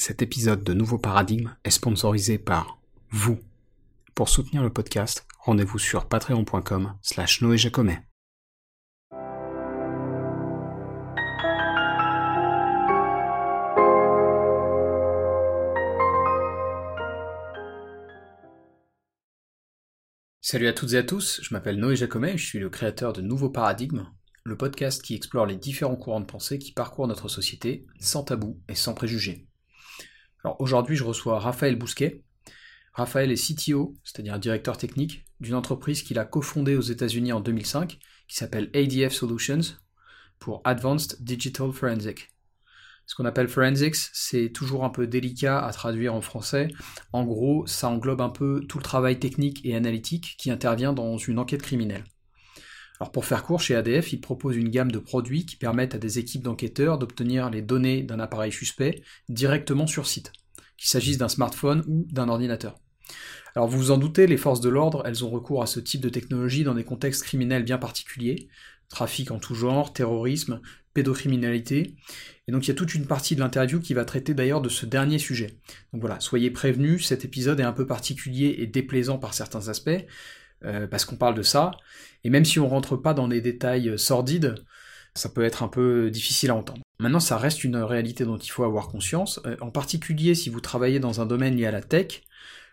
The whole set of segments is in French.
Cet épisode de Nouveau Paradigme est sponsorisé par vous. Pour soutenir le podcast, rendez-vous sur patreon.com slash noéjacomet. Salut à toutes et à tous, je m'appelle Noé Jacomet et je suis le créateur de Nouveau Paradigme, le podcast qui explore les différents courants de pensée qui parcourent notre société, sans tabou et sans préjugés. Alors aujourd'hui, je reçois Raphaël Bousquet. Raphaël est CTO, c'est-à-dire directeur technique, d'une entreprise qu'il a cofondée aux États-Unis en 2005, qui s'appelle ADF Solutions, pour Advanced Digital Forensic. Ce qu'on appelle forensics, c'est toujours un peu délicat à traduire en français. En gros, ça englobe un peu tout le travail technique et analytique qui intervient dans une enquête criminelle. Alors pour faire court, chez ADF, ils proposent une gamme de produits qui permettent à des équipes d'enquêteurs d'obtenir les données d'un appareil suspect directement sur site, qu'il s'agisse d'un smartphone ou d'un ordinateur. Alors vous vous en doutez, les forces de l'ordre, elles ont recours à ce type de technologie dans des contextes criminels bien particuliers, trafic en tout genre, terrorisme, pédocriminalité. Et donc il y a toute une partie de l'interview qui va traiter d'ailleurs de ce dernier sujet. Donc voilà, soyez prévenus, cet épisode est un peu particulier et déplaisant par certains aspects, euh, parce qu'on parle de ça. Et même si on rentre pas dans des détails sordides, ça peut être un peu difficile à entendre. Maintenant, ça reste une réalité dont il faut avoir conscience, euh, en particulier si vous travaillez dans un domaine lié à la tech,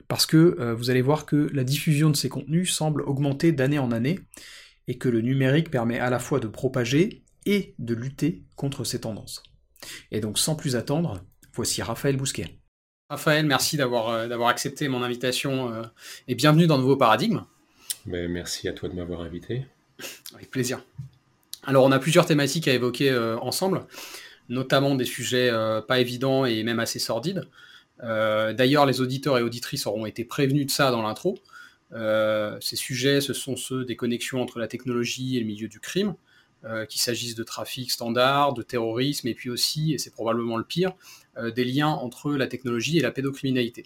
parce que euh, vous allez voir que la diffusion de ces contenus semble augmenter d'année en année, et que le numérique permet à la fois de propager et de lutter contre ces tendances. Et donc sans plus attendre, voici Raphaël Bousquet. Raphaël, merci d'avoir accepté mon invitation et bienvenue dans Nouveau Paradigme. Merci à toi de m'avoir invité. Avec plaisir. Alors on a plusieurs thématiques à évoquer euh, ensemble, notamment des sujets pas évidents et même assez sordides. D'ailleurs, les auditeurs et auditrices auront été prévenus de ça dans l'intro. ces sujets, ce sont ceux des connexions entre la technologie et le milieu du crime. Euh, qu'il s'agisse de trafic standard, de terrorisme, et puis aussi, et c'est probablement le pire, euh, des liens entre la technologie et la pédocriminalité.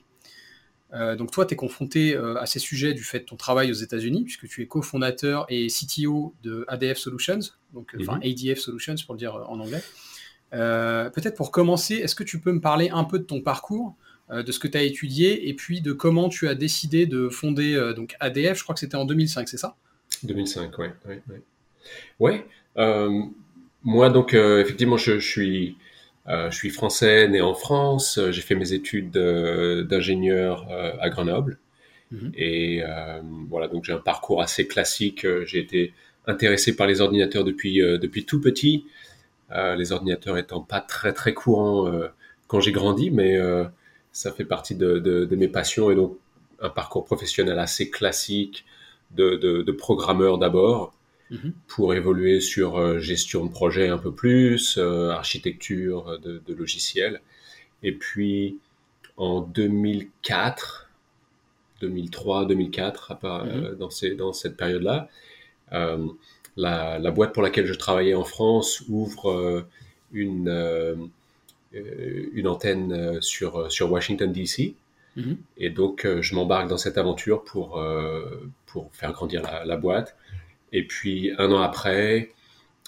Euh, donc toi, tu es confronté à ces sujets du fait de ton travail aux États-Unis, puisque tu es cofondateur et CTO de ADF Solutions, donc enfin mhm. ADF Solutions pour le dire en anglais. Peut-être pour commencer, est-ce que tu peux me parler un peu de ton parcours, de ce que tu as étudié, et puis de comment tu as décidé de fonder donc ADF Je crois que c'était en 2005, c'est ça? 2005, oui. Ouais, ouais. ouais. Euh, moi, donc, euh, effectivement, je, suis, euh, je suis français, né en France. J'ai fait mes études d'ingénieur à Grenoble. Mhm. Et voilà, donc j'ai un parcours assez classique. J'ai été intéressé par les ordinateurs depuis, depuis tout petit. les ordinateurs étant pas très très courants quand j'ai grandi, mais ça fait partie de, de, mes passions et donc un parcours professionnel assez classique de, de programmeur d'abord, Mhm. pour évoluer sur euh, gestion de projet un peu plus, euh, architecture de, logiciels. Et puis en 2004, 2003, 2004, dans, ces, dans cette période-là, euh, la, boîte pour laquelle je travaillais en France ouvre une, une antenne sur, sur Washington, D.C. Mhm. Et donc, je m'embarque dans cette aventure pour, pour faire grandir la boîte. Et puis un an après,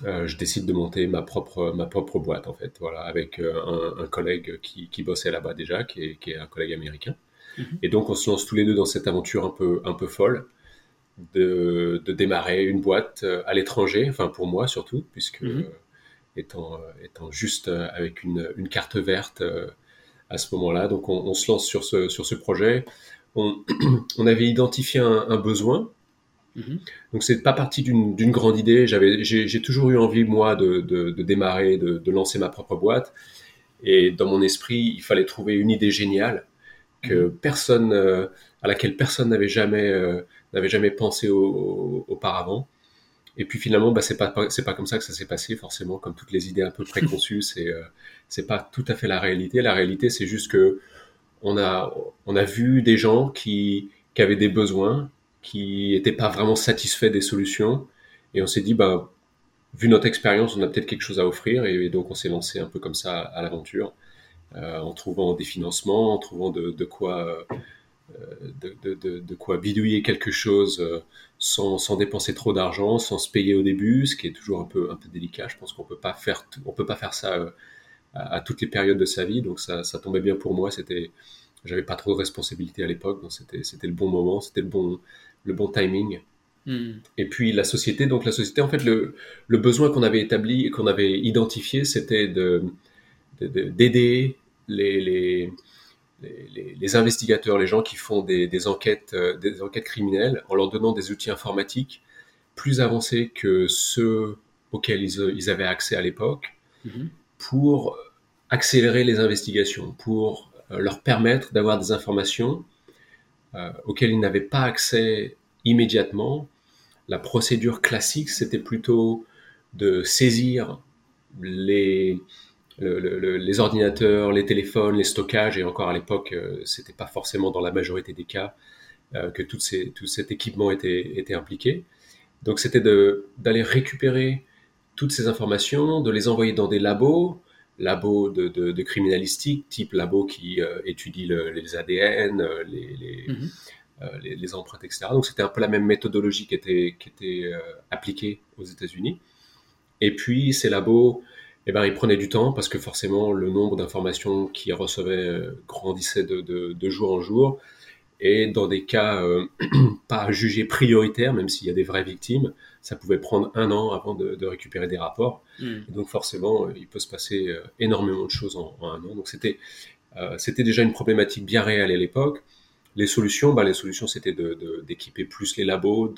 euh, je décide de monter ma propre ma propre boîte en fait, voilà, avec euh, un, un, collègue qui, qui bossait là-bas déjà, qui est, qui est, un collègue américain. Mhm. Et donc on se lance tous les deux dans cette aventure un peu un peu folle de, de démarrer une boîte euh, à l'étranger, enfin pour moi surtout, puisque mhm. étant étant juste avec une, une carte verte à ce moment-là, donc on, on, se lance sur ce sur ce projet. On, on avait identifié un, un besoin Mhm. Donc c'est pas parti d'une grande idée. J'avais, j'ai toujours eu envie moi de, de, de démarrer, de, de, lancer ma propre boîte. Et dans mon esprit, il fallait trouver une idée géniale que mhm. personne, euh, à laquelle personne n'avait jamais, euh, n'avait jamais pensé auparavant. Et puis finalement, bah, c'est pas, c'est pas comme ça que ça s'est passé forcément, comme toutes les idées un peu préconçues. c'est, euh, c'est pas tout à fait la réalité. La réalité, c'est juste que on a, on a vu des gens qui, qui avaient des besoins qui n'étaient pas vraiment satisfaits des solutions. Et on s'est dit, bah, vu notre expérience, on a peut-être quelque chose à offrir. Et, donc, on s'est lancé un peu comme ça à, l'aventure, euh, en trouvant des financements, en trouvant de, de quoi, euh, de, de, quoi bidouiller quelque chose euh, sans, sans dépenser trop d'argent, sans se payer au début, ce qui est toujours un peu, un peu délicat. Je pense qu'on peut peut pas faire ça à, toutes les périodes de sa vie. Donc ça, ça tombait bien pour moi. C'était, j'avais pas trop de responsabilités à l'époque, donc c'était, c'était le bon moment, c'était le bon, le bon timing. Hmm. Et puis la société, donc la société, en fait, le, le besoin qu'on avait établi et qu'on avait identifié, c'était de, d'aider les, les, les, les, investigateurs, les gens qui font des, des enquêtes, euh, des enquêtes criminelles, en leur donnant des outils informatiques plus avancés que ceux auxquels ils, ils avaient accès à l'époque, hmm pour accélérer les investigations, pour euh, leur permettre d'avoir des informations euh, auxquelles ils n'avaient pas accès immédiatement. La procédure classique, c'était plutôt de saisir les, les ordinateurs, les téléphones, les stockages, et encore à l'époque, euh, c'était pas forcément dans la majorité des cas que toutes ces, tout cet équipement était impliqué. Donc c'était d'aller récupérer toutes ces informations, de les envoyer dans des labos, labos de, de, criminalistique, type labo qui euh, étudie les ADN, euh, mhm. euh, les, les, empreintes, etc. Donc c'était un peu la même méthodologie qui était, qui était appliquée aux États-Unis. Et puis ces labos, eh ben, ils prenaient du temps parce que forcément le nombre d'informations qu'ils recevaient grandissait de, de, jour en jour. Et dans des cas pas jugés prioritaires, même s'il y a des vraies victimes, ça pouvait prendre un an avant de, récupérer des rapports. Hmm. donc forcément, euh, il peut se passer euh, énormément de choses en, un an. Donc c'était euh, c'était déjà une problématique bien réelle à l'époque. Les solutions, bah, les solutions, c'était d'équiper plus les labos,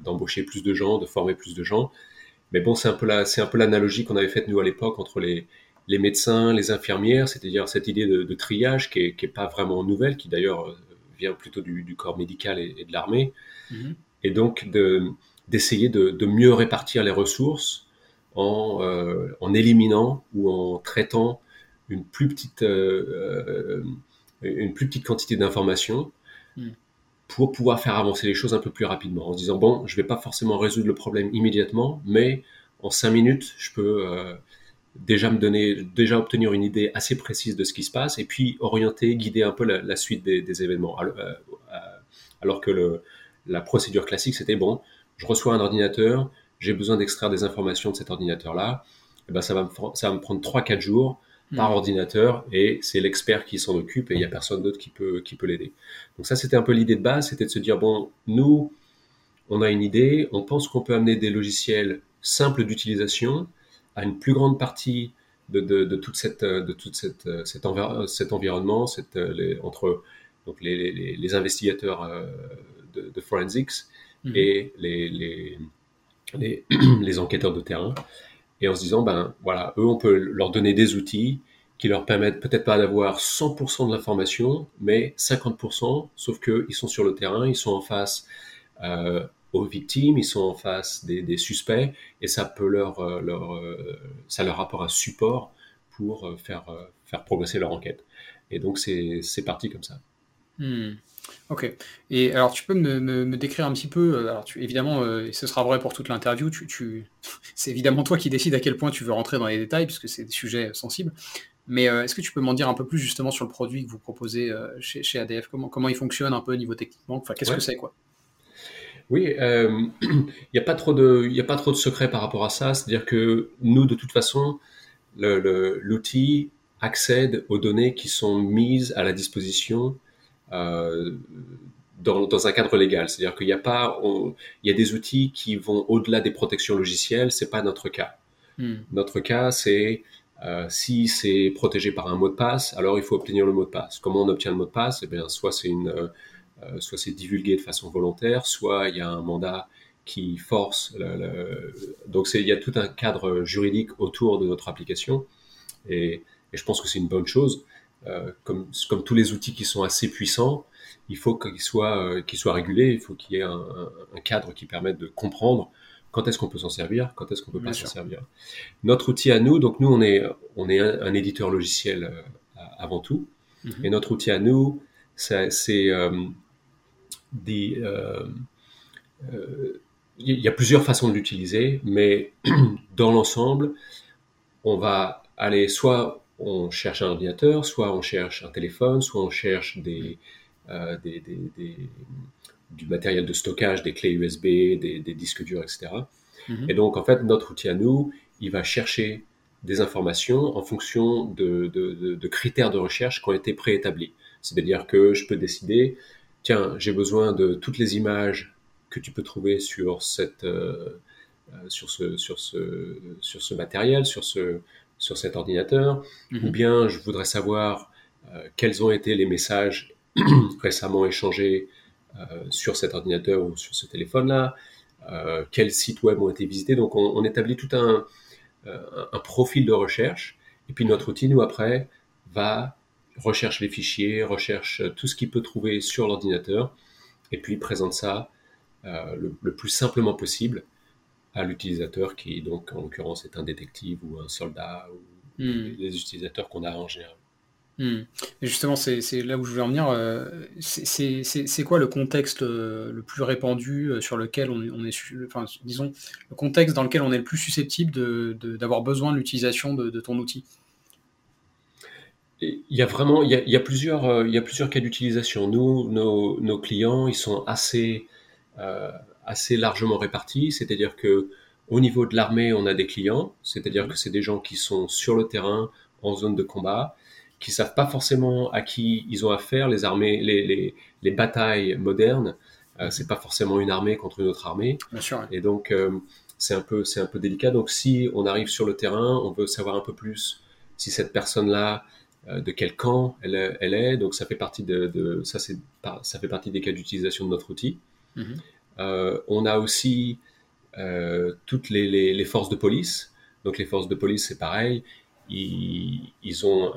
d'embaucher plus de gens, de former plus de gens. Mais bon, c'est un peu la, c'est un peu l'analogie qu'on avait faite nous à l'époque entre les, les médecins, les infirmières, c'est-à-dire cette idée de, triage qui est, qui est pas vraiment nouvelle, qui d'ailleurs vient plutôt du, corps médical et, de l'armée. Hmm. Et donc de, d'essayer de, mieux répartir les ressources en, euh, en, éliminant ou en traitant une plus petite, euh, euh, une plus petite quantité d'informations hmm. pour pouvoir faire avancer les choses un peu plus rapidement en se disant bon je vais pas forcément résoudre le problème immédiatement mais en cinq minutes je peux déjà me donner déjà obtenir une idée assez précise de ce qui se passe et puis orienter guider un peu la, suite des, événements alors, alors que le, la procédure classique c'était bon je reçois un ordinateur, j'ai besoin d'extraire des informations de cet ordinateur-là, eh ben ça va me, ça va me prendre 3-4 jours par hmm. ordinateur et c'est l'expert qui s'en occupe et il n'y a personne d'autre qui peut, qui peut l'aider. Donc ça, c'était un peu l'idée de base, c'était de se dire, bon, nous, on a une idée, on pense qu'on peut amener des logiciels simples d'utilisation à une plus grande partie de, de, de toute cette, de toute cette, cet, cet environnement, cette, les, entre donc les, les, les investigateurs euh, de, de forensics Mhm. et les, les, les, les, enquêteurs de terrain. Et en se disant, ben voilà, eux, on peut leur donner des outils qui leur permettent peut-être pas d'avoir 100% de l'information, mais 50%, sauf qu'ils sont sur le terrain, ils sont en face euh, aux victimes, ils sont en face des, des suspects, et ça peut leur, euh, leur euh, ça leur apporte un support pour faire, faire progresser leur enquête. Et donc c'est parti comme ça. Hmm. Ok. Et alors, tu peux me, me, décrire un petit peu, euh, alors tu, évidemment, euh, et ce sera vrai pour toute l'interview, tu, tu, c'est évidemment toi qui décides à quel point tu veux rentrer dans les détails, puisque c'est des sujets sensibles. Mais euh, est-ce que tu peux m'en dire un peu plus justement sur le produit que vous proposez chez, chez, ADF comment, comment il fonctionne un peu au niveau techniquement? Enfin, qu'est-ce que c'est, quoi? Oui, il n'y a, pas trop de, a pas trop de secrets par rapport à ça. C'est-à-dire que nous, de toute façon, l'outil accède aux données qui sont mises à la disposition dans, dans, un cadre légal. C'est-à-dire qu'il n'y a pas, il y a des outils qui vont au-delà des protections logicielles. C'est pas notre cas. Hmm. Notre cas, c'est euh, si c'est protégé par un mot de passe, alors il faut obtenir le mot de passe. Comment on obtient le mot de passe? Eh bien, soit c'est une, euh, euh soit c'est divulgué de façon volontaire, soit il y a un mandat qui force. Le, le... Donc, il y a tout un cadre juridique autour de notre application, et, et je pense que c'est une bonne chose. Euh, comme, comme tous les outils qui sont assez puissants, il faut qu'ils soient, euh, soient régulés, il faut qu'il y ait un, un, cadre qui permette de comprendre quand est-ce qu'on peut s'en servir, quand est-ce qu'on peut pas s'en servir. Notre outil à nous, donc nous on est, on est un, éditeur logiciel euh, avant tout, mhm. et notre outil à nous, c'est des... il y a plusieurs façons de l'utiliser, mais dans l'ensemble, on va aller soit on cherche un ordinateur, soit on cherche un téléphone, soit on cherche des, euh, des, des, du matériel de stockage, des clés USB, des, disques durs, etc. Mhm. Et donc, en fait, notre outil à nous, il va chercher des informations en fonction de, critères de recherche qui ont été préétablis. C'est-à-dire que je peux décider, tiens, j'ai besoin de toutes les images que tu peux trouver sur, cette, euh, euh, sur, ce, sur, ce, sur ce matériel, sur, ce, sur cet ordinateur, mhm. ou bien je voudrais savoir euh, quels ont été les messages récemment échangés sur cet ordinateur ou sur ce téléphone-là, quels sites web ont été visités. Donc on établit tout un, euh, un profil de recherche. Et puis notre outil, nous, après, va recherche les fichiers, recherche tout ce qu'il peut trouver sur l'ordinateur, et puis présente ça euh, le, plus simplement possible à l'utilisateur qui, donc, en l'occurrence, est un détective ou un soldat, ou hmm. les utilisateurs qu'on a en général. Hmm. justement, c'est là où je voulais en venir. Euh, c'est quoi le contexte euh, le plus répandu euh, sur lequel on, est, enfin, disons, le contexte dans lequel on est le plus susceptible d'avoir besoin de l'utilisation de, ton outil? Il y a vraiment, il y a, plusieurs, il y a plusieurs cas d'utilisation. Nous, nos, clients, ils sont assez, assez largement répartis. C'est-à-dire que au niveau de l'armée, on a des clients, c'est-à-dire que c'est des gens qui sont sur le terrain, en zone de combat, qui savent pas forcément à qui ils ont affaire. Les armées, les, les, les batailles modernes, euh, c'est pas forcément une armée contre une autre armée. Bien sûr. Et donc euh, c'est un peu c'est un peu délicat. Donc si on arrive sur le terrain, on veut savoir un peu plus si cette personne-là euh, de quel camp elle, elle, est. Donc ça fait partie de, de ça c'est ça fait partie des cas d'utilisation de notre outil. Mhm. On a aussi euh, toutes les, les, les, forces de police. Donc les forces de police, c'est pareil ils, ont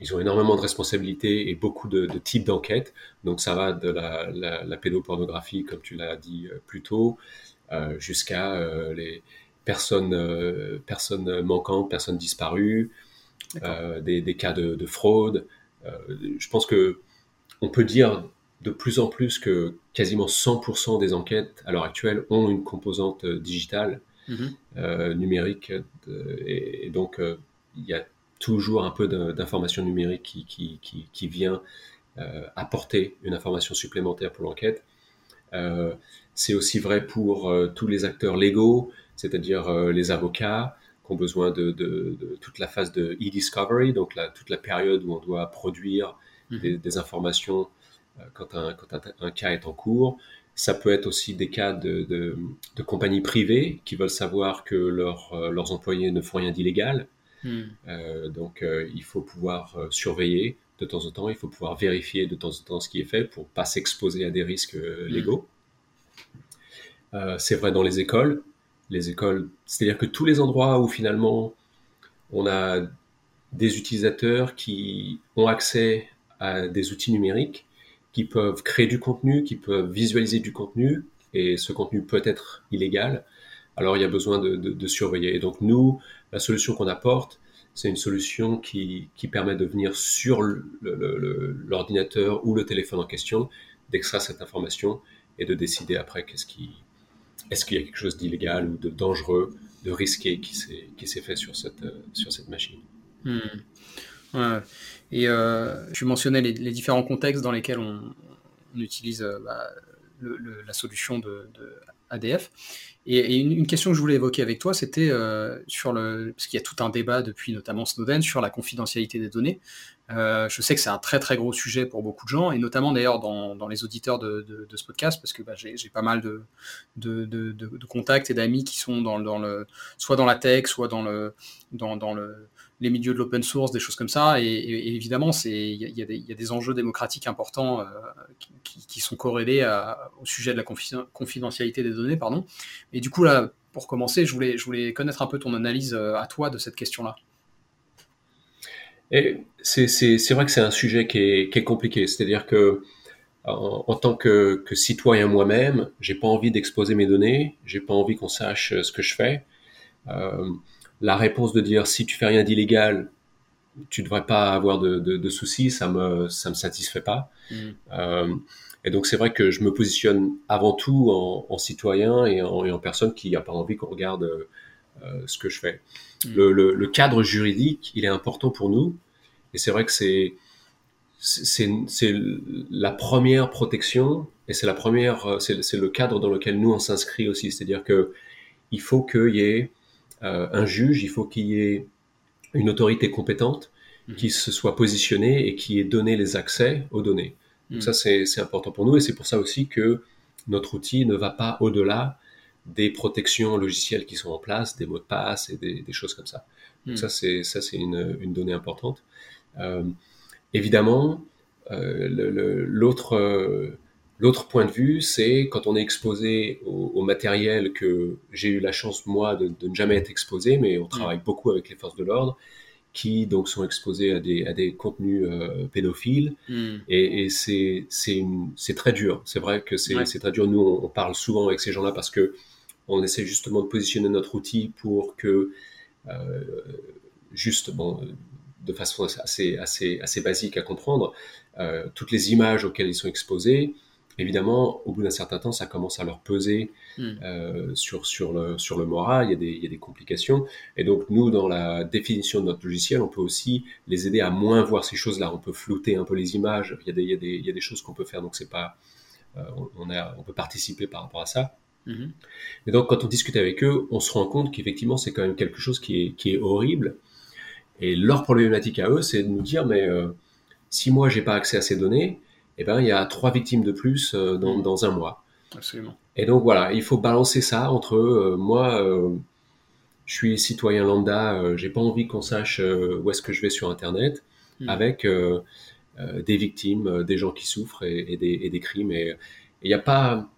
ils ont énormément de responsabilités et beaucoup de, types d'enquêtes. Donc ça va de la, pédopornographie, comme tu l'as dit euh, plus tôt, euh, jusqu'à euh, les personnes, personnes manquantes, personnes disparues, des, cas de, fraude. je pense que on peut dire de plus en plus que quasiment 100% des enquêtes à l'heure actuelle ont une composante digitale Mhm. Euh, numérique. et, donc, euh, il y a toujours un peu d'information numérique qui, qui, qui, vient euh, apporter une information supplémentaire pour l'enquête. c'est aussi vrai pour tous les acteurs légaux, c'est-à-dire les avocats qui ont besoin de, de, toute la phase de e-discovery, donc la, toute la période où on doit produire mhm. des, informations quand, un, quand un, cas est en cours. Ça peut être aussi des cas de, de, compagnies privées qui veulent savoir que euh, leurs employés ne font rien d'illégal. Hmm. Euh, donc euh, il faut pouvoir surveiller de temps en temps, il faut pouvoir vérifier de temps en temps ce qui est fait pour pas s'exposer à des risques hmm. légaux. c'est vrai dans les écoles. Les écoles, c'est-à-dire que tous les endroits où finalement on a des utilisateurs qui ont accès à des outils numériques, qui peuvent créer du contenu, qui peuvent visualiser du contenu, et ce contenu peut être illégal. Alors il y a besoin de, surveiller. Et donc nous, la solution qu'on apporte, c'est une solution qui, permet de venir sur l'ordinateur ou le téléphone en question, d'extraire cette information et de décider après qu'est-ce qui, est-ce qu'il y a quelque chose d'illégal ou de dangereux, de risqué qui s'est fait sur cette, sur cette machine. Hmm. Et euh, tu mentionnais les, différents contextes dans lesquels on, utilise euh, bah, la solution de, ADF. Et, une, question que je voulais évoquer avec toi, c'était euh, sur le. Parce qu'il y a tout un débat depuis notamment Snowden sur la confidentialité des données. Euh, je sais que c'est un très très gros sujet pour beaucoup de gens, et notamment d'ailleurs dans, dans, les auditeurs de, ce podcast, parce que bah, j'ai pas mal de, de contacts et d'amis qui sont dans, dans, le, soit dans la tech, soit dans, le, dans, dans le, les milieux de l'open source, des choses comme ça. Et, évidemment, il y, y, a des enjeux démocratiques importants euh, qui, qui, sont corrélés au sujet de la confidentialité des données. Pardon. Et du coup, là, pour commencer, je voulais, je voulais connaître un peu ton analyse euh, à toi de cette question-là. Et c'est vrai que c'est un sujet qui est, qui est compliqué. C'est-à-dire que en, tant que, que citoyen moi-même, j'ai pas envie d'exposer mes données, j'ai pas envie qu'on sache ce que je fais. Euh, la réponse de dire si tu fais rien d'illégal, tu devrais pas avoir de, de, de, soucis, ça me ça me satisfait pas. Mm. Euh, et donc c'est vrai que je me positionne avant tout en, en citoyen et en, et en, personne qui n'a pas envie qu'on regarde euh, ce que je fais. Mm. Le, le, le, cadre juridique, il est important pour nous, et c'est vrai que c'est c'est la première protection et c'est la première c'est le cadre dans lequel nous on s'inscrit aussi, c'est-à-dire que il faut qu'il y ait un juge, il faut qu'il y ait une autorité compétente mmh. qui se soit positionnée et qui ait donné les accès aux données. Donc mmh. ça, c'est important pour nous et c'est pour ça aussi que notre outil ne va pas au-delà des protections logicielles qui sont en place, des mots de passe et des, choses comme ça. Donc hmm. ça, c'est ça, c'est une, une, donnée importante. Euh, évidemment, euh, l'autre euh, l'autre point de vue, c'est quand on est exposé au, matériel que j'ai eu la chance moi de, de, ne jamais être exposé, mais on travaille hmm. beaucoup avec les forces de l'ordre qui donc sont exposés à des, à des contenus euh, pédophiles hmm. et, et c'est c'est très dur. C'est vrai que c'est c'est très dur. Nous, on, on, parle souvent avec ces gens-là parce que on essaie justement de positionner notre outil pour que, euh, juste, bon, de façon assez, assez, assez basique à comprendre, euh, toutes les images auxquelles ils sont exposés, évidemment, au bout d'un certain temps, ça commence à leur peser hmm. euh, sur, sur, le, sur le moral, il y, a des, il y, a des, complications. Et donc, nous, dans la définition de notre logiciel, on peut aussi les aider à moins voir ces choses-là. On peut flouter un peu les images, il y a des, il y a des, il y a des choses qu'on peut faire, donc c'est pas... on, a, on peut participer par rapport à ça. Et donc, quand on discute avec eux, on se rend compte qu'effectivement, c'est quand même quelque chose qui est, qui est horrible. Et leur problématique à eux, c'est de nous dire, mais euh, si moi, j'ai pas accès à ces données, eh ben, il y a trois victimes de plus euh, dans, mhm. dans, un mois. Absolument. Et donc, voilà, il faut balancer ça entre euh, moi, je suis citoyen lambda, j'ai pas envie qu'on sache où est-ce que je vais sur Internet, mhm. avec des victimes, des gens qui souffrent et, des, et des, crimes. Et il n'y a pas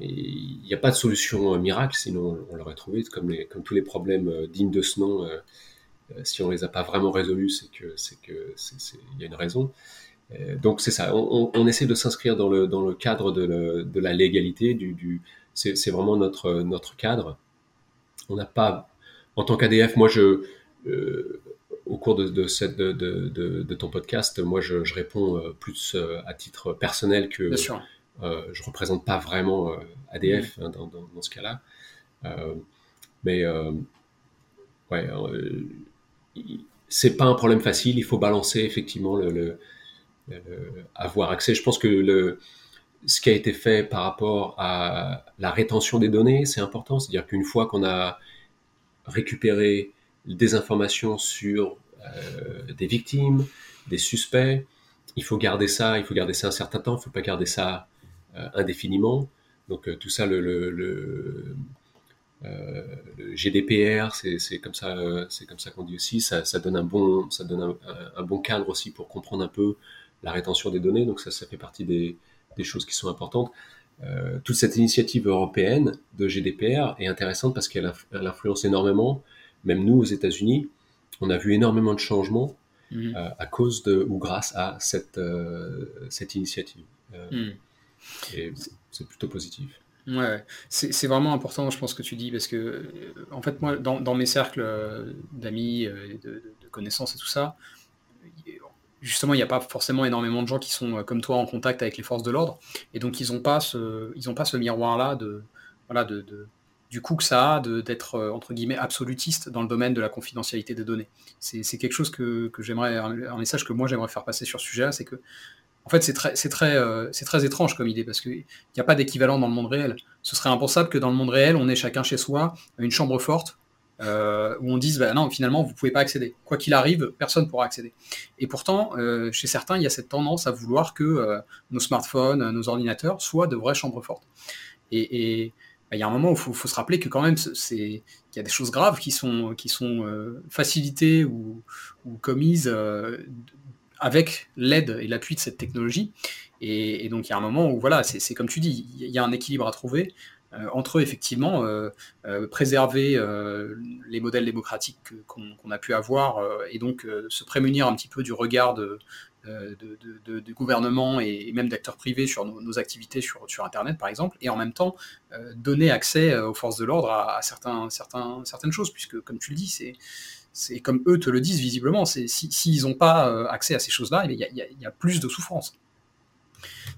il n'y a pas de solution euh, miracle, sinon on l'aurait trouvé. Comme, les, comme tous les problèmes euh, dignes de ce nom, euh, si on les a pas vraiment résolus, c'est que c'est que il y a une raison. Donc c'est ça. On, on, essaie de s'inscrire dans le dans le cadre de, le, de la légalité. Du, du c'est vraiment notre notre cadre. On n'a pas, en tant qu'ADF, moi je au cours de, de, cette, de, de, de, ton podcast, moi je, je réponds plus à titre personnel que, euh, je représente pas vraiment euh, ADF hein, dans, dans, dans, ce cas-là. Euh, mais ouais, c'est pas un problème facile. Il faut balancer effectivement le, le, avoir accès. Je pense que le, ce qui a été fait par rapport à la rétention des données, c'est important. C'est-à-dire qu'une fois qu'on a récupéré des informations sur euh, des victimes, des suspects, il faut garder ça, il faut garder ça un certain temps, il ne faut pas garder ça euh, indéfiniment. Donc euh, tout ça, le, euh, GDPR, c'est comme ça, c'est comme ça qu'on dit aussi. Ça donne un, bon cadre aussi pour comprendre un peu la rétention des données. Donc ça, ça fait partie des, des choses qui sont importantes. Euh, toute cette initiative européenne de GDPR est intéressante parce qu'elle influence énormément, même nous aux États-Unis, on a vu énormément de changements mmh. euh, à cause de ou grâce à cette, euh, cette initiative. Mmh. Et c'est plutôt positif. Ouais, c'est vraiment important, je pense, que tu dis, parce que, en fait, moi, dans, dans mes cercles d'amis, de, de, connaissances et tout ça, justement, il n'y a pas forcément énormément de gens qui sont, comme toi, en contact avec les forces de l'ordre, et donc ils n'ont pas ce, ils ont pas ce miroir-là de, voilà, de, du coup que ça a d'être, entre guillemets, absolutiste dans le domaine de la confidentialité des données. C'est quelque chose que, que j'aimerais, un, message que moi j'aimerais faire passer sur ce sujet-là, c'est que en fait, c'est très, très, euh, c'est très étrange comme idée parce qu'il n'y a pas d'équivalent dans le monde réel. Ce serait impensable que dans le monde réel, on ait chacun chez soi une chambre forte euh, où on dise bah non, finalement, vous pouvez pas accéder. Quoi qu'il arrive, personne ne pourra accéder. Et pourtant, euh, chez certains, il y a cette tendance à vouloir que nos smartphones, nos ordinateurs soient de vraies chambres fortes. Et, bah, il y a un moment où il faut, se rappeler que quand même, c'est qu'il y a des choses graves qui sont, qui sont facilitées ou, ou commises avec l'aide et l'appui de cette technologie. Et, donc il y a un moment où, voilà, c'est comme tu dis, il y a un équilibre à trouver euh, entre effectivement euh, euh, préserver les modèles démocratiques qu'on a pu avoir et donc se prémunir un petit peu du regard de, de, gouvernement et, même d'acteurs privés sur nos, activités sur, Internet, par exemple, et en même temps donner accès aux forces de l'ordre à, certains, certaines choses, puisque, comme tu le dis, c'est comme eux te le disent visiblement, s'ils si, n'ont pas accès à ces choses-là, eh il y, a plus de souffrance.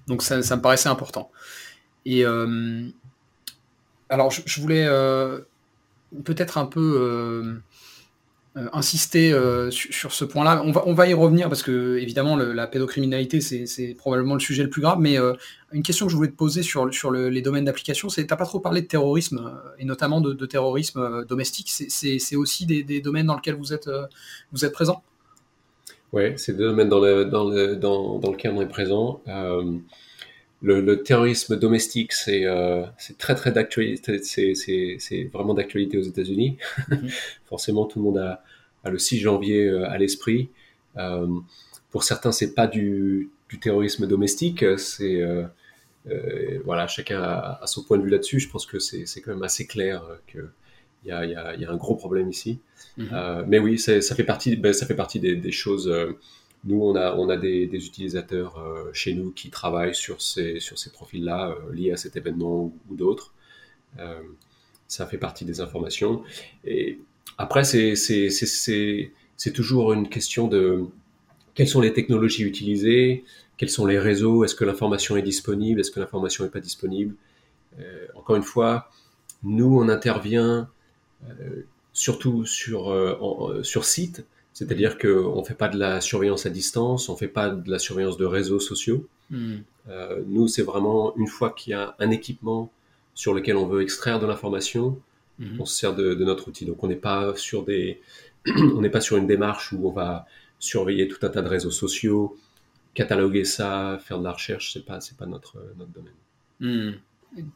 Donc ça, me paraissait important. Et alors je, voulais euh, peut-être un peu euh, insister euh, sur, ce point-là. On va, on va y revenir parce que, évidemment, la pédocriminalité, c'est probablement le sujet le plus grave. Mais une question que je voulais te poser sur, sur les domaines d'application, c'est tu n'as pas trop parlé de terrorisme, et notamment de, terrorisme domestique. C'est aussi des, domaines dans lesquels vous êtes, vous êtes présent? Oui, c'est des domaines dans, le, dans, le, dans, dans lequel on est présent. Le, terrorisme domestique, c'est très très d'actualité, c'est vraiment d'actualité aux États-Unis. Forcément, tout le monde a, le 6 janvier euh, à l'esprit. Euh, pour certains, c'est pas du, terrorisme domestique, c'est euh, voilà, chacun a, son point de vue là-dessus. Je pense que c'est quand même assez clair qu'il y a, y, a, un gros problème ici. Mhm. mais oui, ça fait partie, ben, ça fait partie des, choses. Nous, on a, des, utilisateurs chez nous qui travaillent sur ces, profils-là liés à cet événement ou, d'autres. ça fait partie des informations. Et après, c'est toujours une question de quelles sont les technologies utilisées, quels sont les réseaux, est-ce que l'information est disponible, est-ce que l'information n'est pas disponible. Euh, encore une fois, nous, on intervient euh, surtout sur, euh, sur site, c'est-à-dire qu'on ne fait pas de la surveillance à distance, on ne fait pas de la surveillance de réseaux sociaux. Hmm. nous, c'est vraiment une fois qu'il y a un équipement sur lequel on veut extraire de l'information, Mhm. on se sert de, notre outil. Donc on n'est pas sur des, on n'est pas sur une démarche où on va surveiller tout un tas de réseaux sociaux, cataloguer ça, faire de la recherche. C'est pas, c'est pas notre notre domaine. Hmm.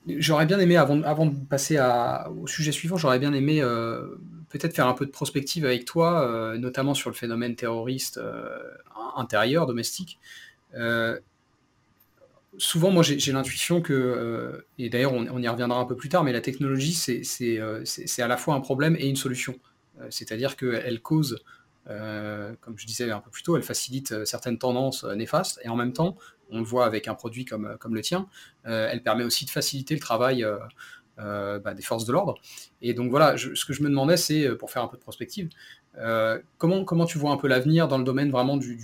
J'aurais bien aimé, avant, avant de passer à, au sujet suivant, j'aurais bien aimé euh, peut-être faire un peu de prospective avec toi, euh, notamment sur le phénomène terroriste euh, intérieur, domestique souvent, moi, j'ai l'intuition que, euh, et d'ailleurs, on, y reviendra un peu plus tard, mais la technologie, euh, c'est à la fois un problème et une solution. Euh, c'est-à-dire qu'elle cause, comme je disais un peu plus tôt, elle facilite certaines tendances néfastes, et en même temps, on le voit avec un produit comme le tien, elle permet aussi de faciliter le travail bah, des forces de l'ordre. Et donc voilà, ce que je me demandais, c'est, pour faire un peu de prospective, euh, comment, comment tu vois un peu l'avenir dans le domaine vraiment du,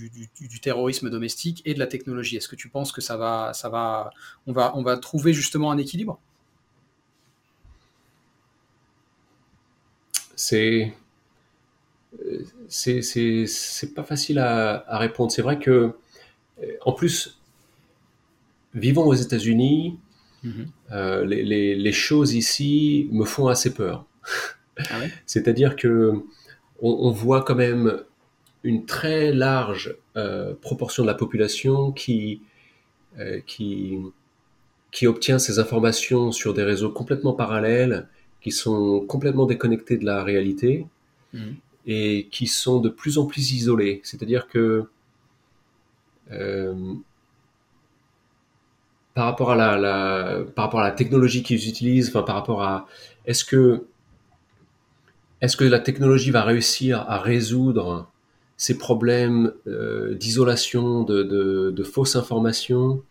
terrorisme domestique et de la technologie? Est-ce que tu penses que ça va, ça va, on va, on va trouver justement un équilibre? C'est, c'est, pas facile à, répondre. C'est vrai que, euh, en plus, vivant aux États-Unis, mm-hmm. euh, les, les, choses ici me font assez peur. Ah C'est-à-dire que on, voit quand même une très large euh, proportion de la population qui, euh, qui, qui obtient ces informations sur des réseaux complètement parallèles, qui sont complètement déconnectés de la réalité mhm. et qui sont de plus en plus isolés. C'est-à-dire que euh, par rapport à la, par rapport à la technologie qu'ils utilisent, par rapport à est-ce que est-ce que la technologie va réussir à résoudre ces problèmes euh, d'isolation, de, fausses informations?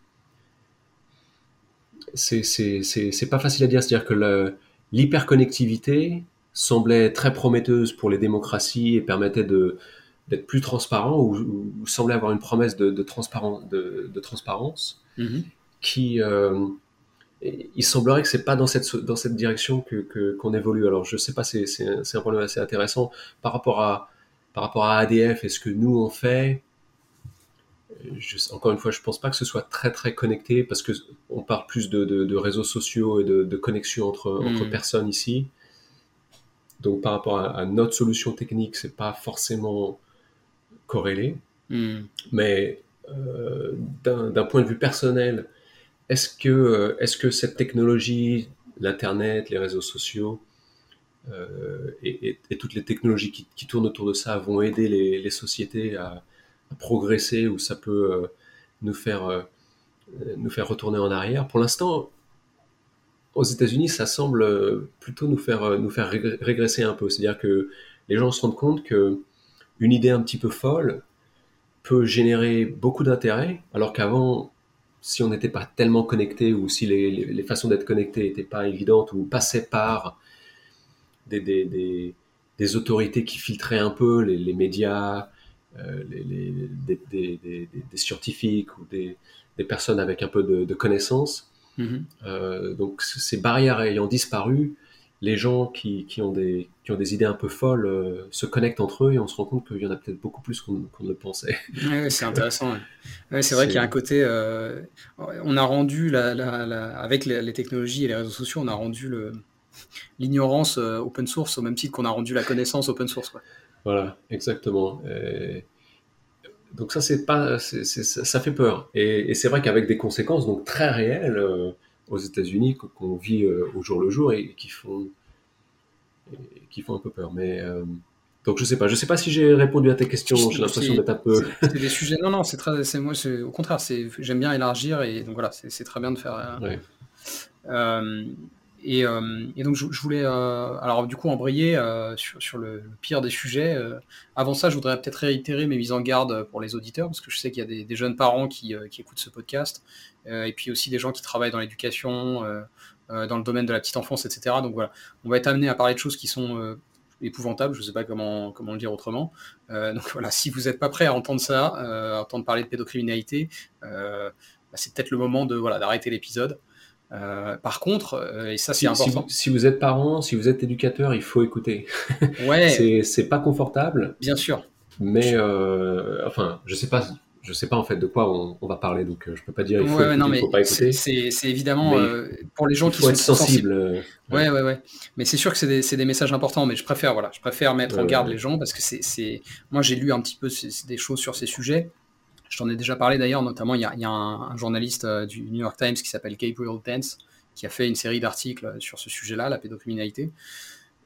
C'est pas facile à dire. C'est-à-dire que l'hyperconnectivité semblait très prometteuse pour les démocraties et permettait d'être plus transparent ou, semblait avoir une promesse de, de, transparence mm-hmm. Qui, euh, il semblerait que c'est pas dans cette dans cette direction que qu'on évolue. Alors je sais pas, c'est c'est un problème assez intéressant par rapport à par rapport à ADF. Est-ce que nous on fait je, encore une fois, je pense pas que ce soit très très connecté parce que on parle plus de, de, réseaux sociaux et de, de connexion entre, entre hmm. personnes ici. Donc par rapport à, notre solution technique, c'est pas forcément corrélé. Hmm. Mais euh, d'un point de vue personnel, est-ce que, euh, est que cette technologie, l'Internet, les réseaux sociaux euh, et, toutes les technologies qui, tournent autour de ça vont aider les, sociétés à, progresser ou ça peut euh, nous, faire, nous faire retourner en arrière? Pour l'instant, aux États-Unis, ça semble plutôt nous faire, nous faire régresser un peu. C'est-à-dire que les gens se rendent compte que une idée un petit peu folle peut générer beaucoup d'intérêt, alors qu'avant, si on n'était pas tellement connecté ou si les, façons d'être connecté n'étaient pas évidentes ou passaient par des, des, autorités qui filtraient un peu les, médias, euh, des, scientifiques ou des, personnes avec un peu de, connaissances. Mm-hmm. Euh, donc ces barrières ayant disparu, les gens qui, qui, ont des, qui ont des idées un peu folles euh, se connectent entre eux et on se rend compte qu'il y en a peut-être beaucoup plus qu'on ne le pensait. Ouais, c'est intéressant. Ouais. c'est vrai qu'il y a un côté. Euh, on a rendu, la, la, avec les, technologies et les réseaux sociaux, on a rendu l'ignorance euh, open source au même titre qu'on a rendu la connaissance open source. Voilà, exactement. donc ça, c'est pas, ça fait peur. Et, et c'est vrai qu'avec des conséquences donc très réelles aux États-Unis qu'on vit euh, au jour le jour et qui font, qui font un peu peur. Mais euh, donc je sais pas, je sais pas si j'ai répondu à tes questions. J'ai l'impression d'être un peu. C'est des sujets. Non, non, c'est très. C'est moi. Au contraire, c'est. J'aime bien élargir et donc voilà, c'est très bien de faire. Euh, et, et, donc je, voulais, alors du coup, embrayer sur, sur le, pire des sujets. avant ça, je voudrais peut-être réitérer mes mises en garde pour les auditeurs, parce que je sais qu'il y a des, des jeunes parents qui, qui, écoutent ce podcast. Euh, et puis aussi des gens qui travaillent dans l'éducation, euh, euh, dans le domaine de la petite enfance, etc. Donc voilà, on va être amené à parler de choses qui sont épouvantables, je ne sais pas comment, comment le dire autrement. donc voilà, si vous n'êtes pas prêt à entendre ça, à entendre parler de pédocriminalité, bah, c'est peut-être le moment de voilà d'arrêter l'épisode. par contre, et ça c'est important. Si vous, êtes parent, si vous êtes éducateur, il faut écouter. Ouais. c'est pas confortable. Bien sûr. Mais enfin, je sais pas je sais pas en fait de quoi on, va parler, donc euh, je peux pas dire il faut, faut pas écouter. C'est évidemment euh, pour les gens qui sont sensibles. Euh, ouais, ouais, ouais. Mais c'est sûr que c'est des, des, messages importants, mais je préfère, voilà, je préfère mettre en garde les gens parce que c'est, moi j'ai lu un petit peu des choses sur ces sujets. Je t'en ai déjà parlé d'ailleurs, notamment il y a, y a un, journaliste du New York Times qui s'appelle Gabriel Dance qui a fait une série d'articles sur ce sujet-là, la pédocriminalité.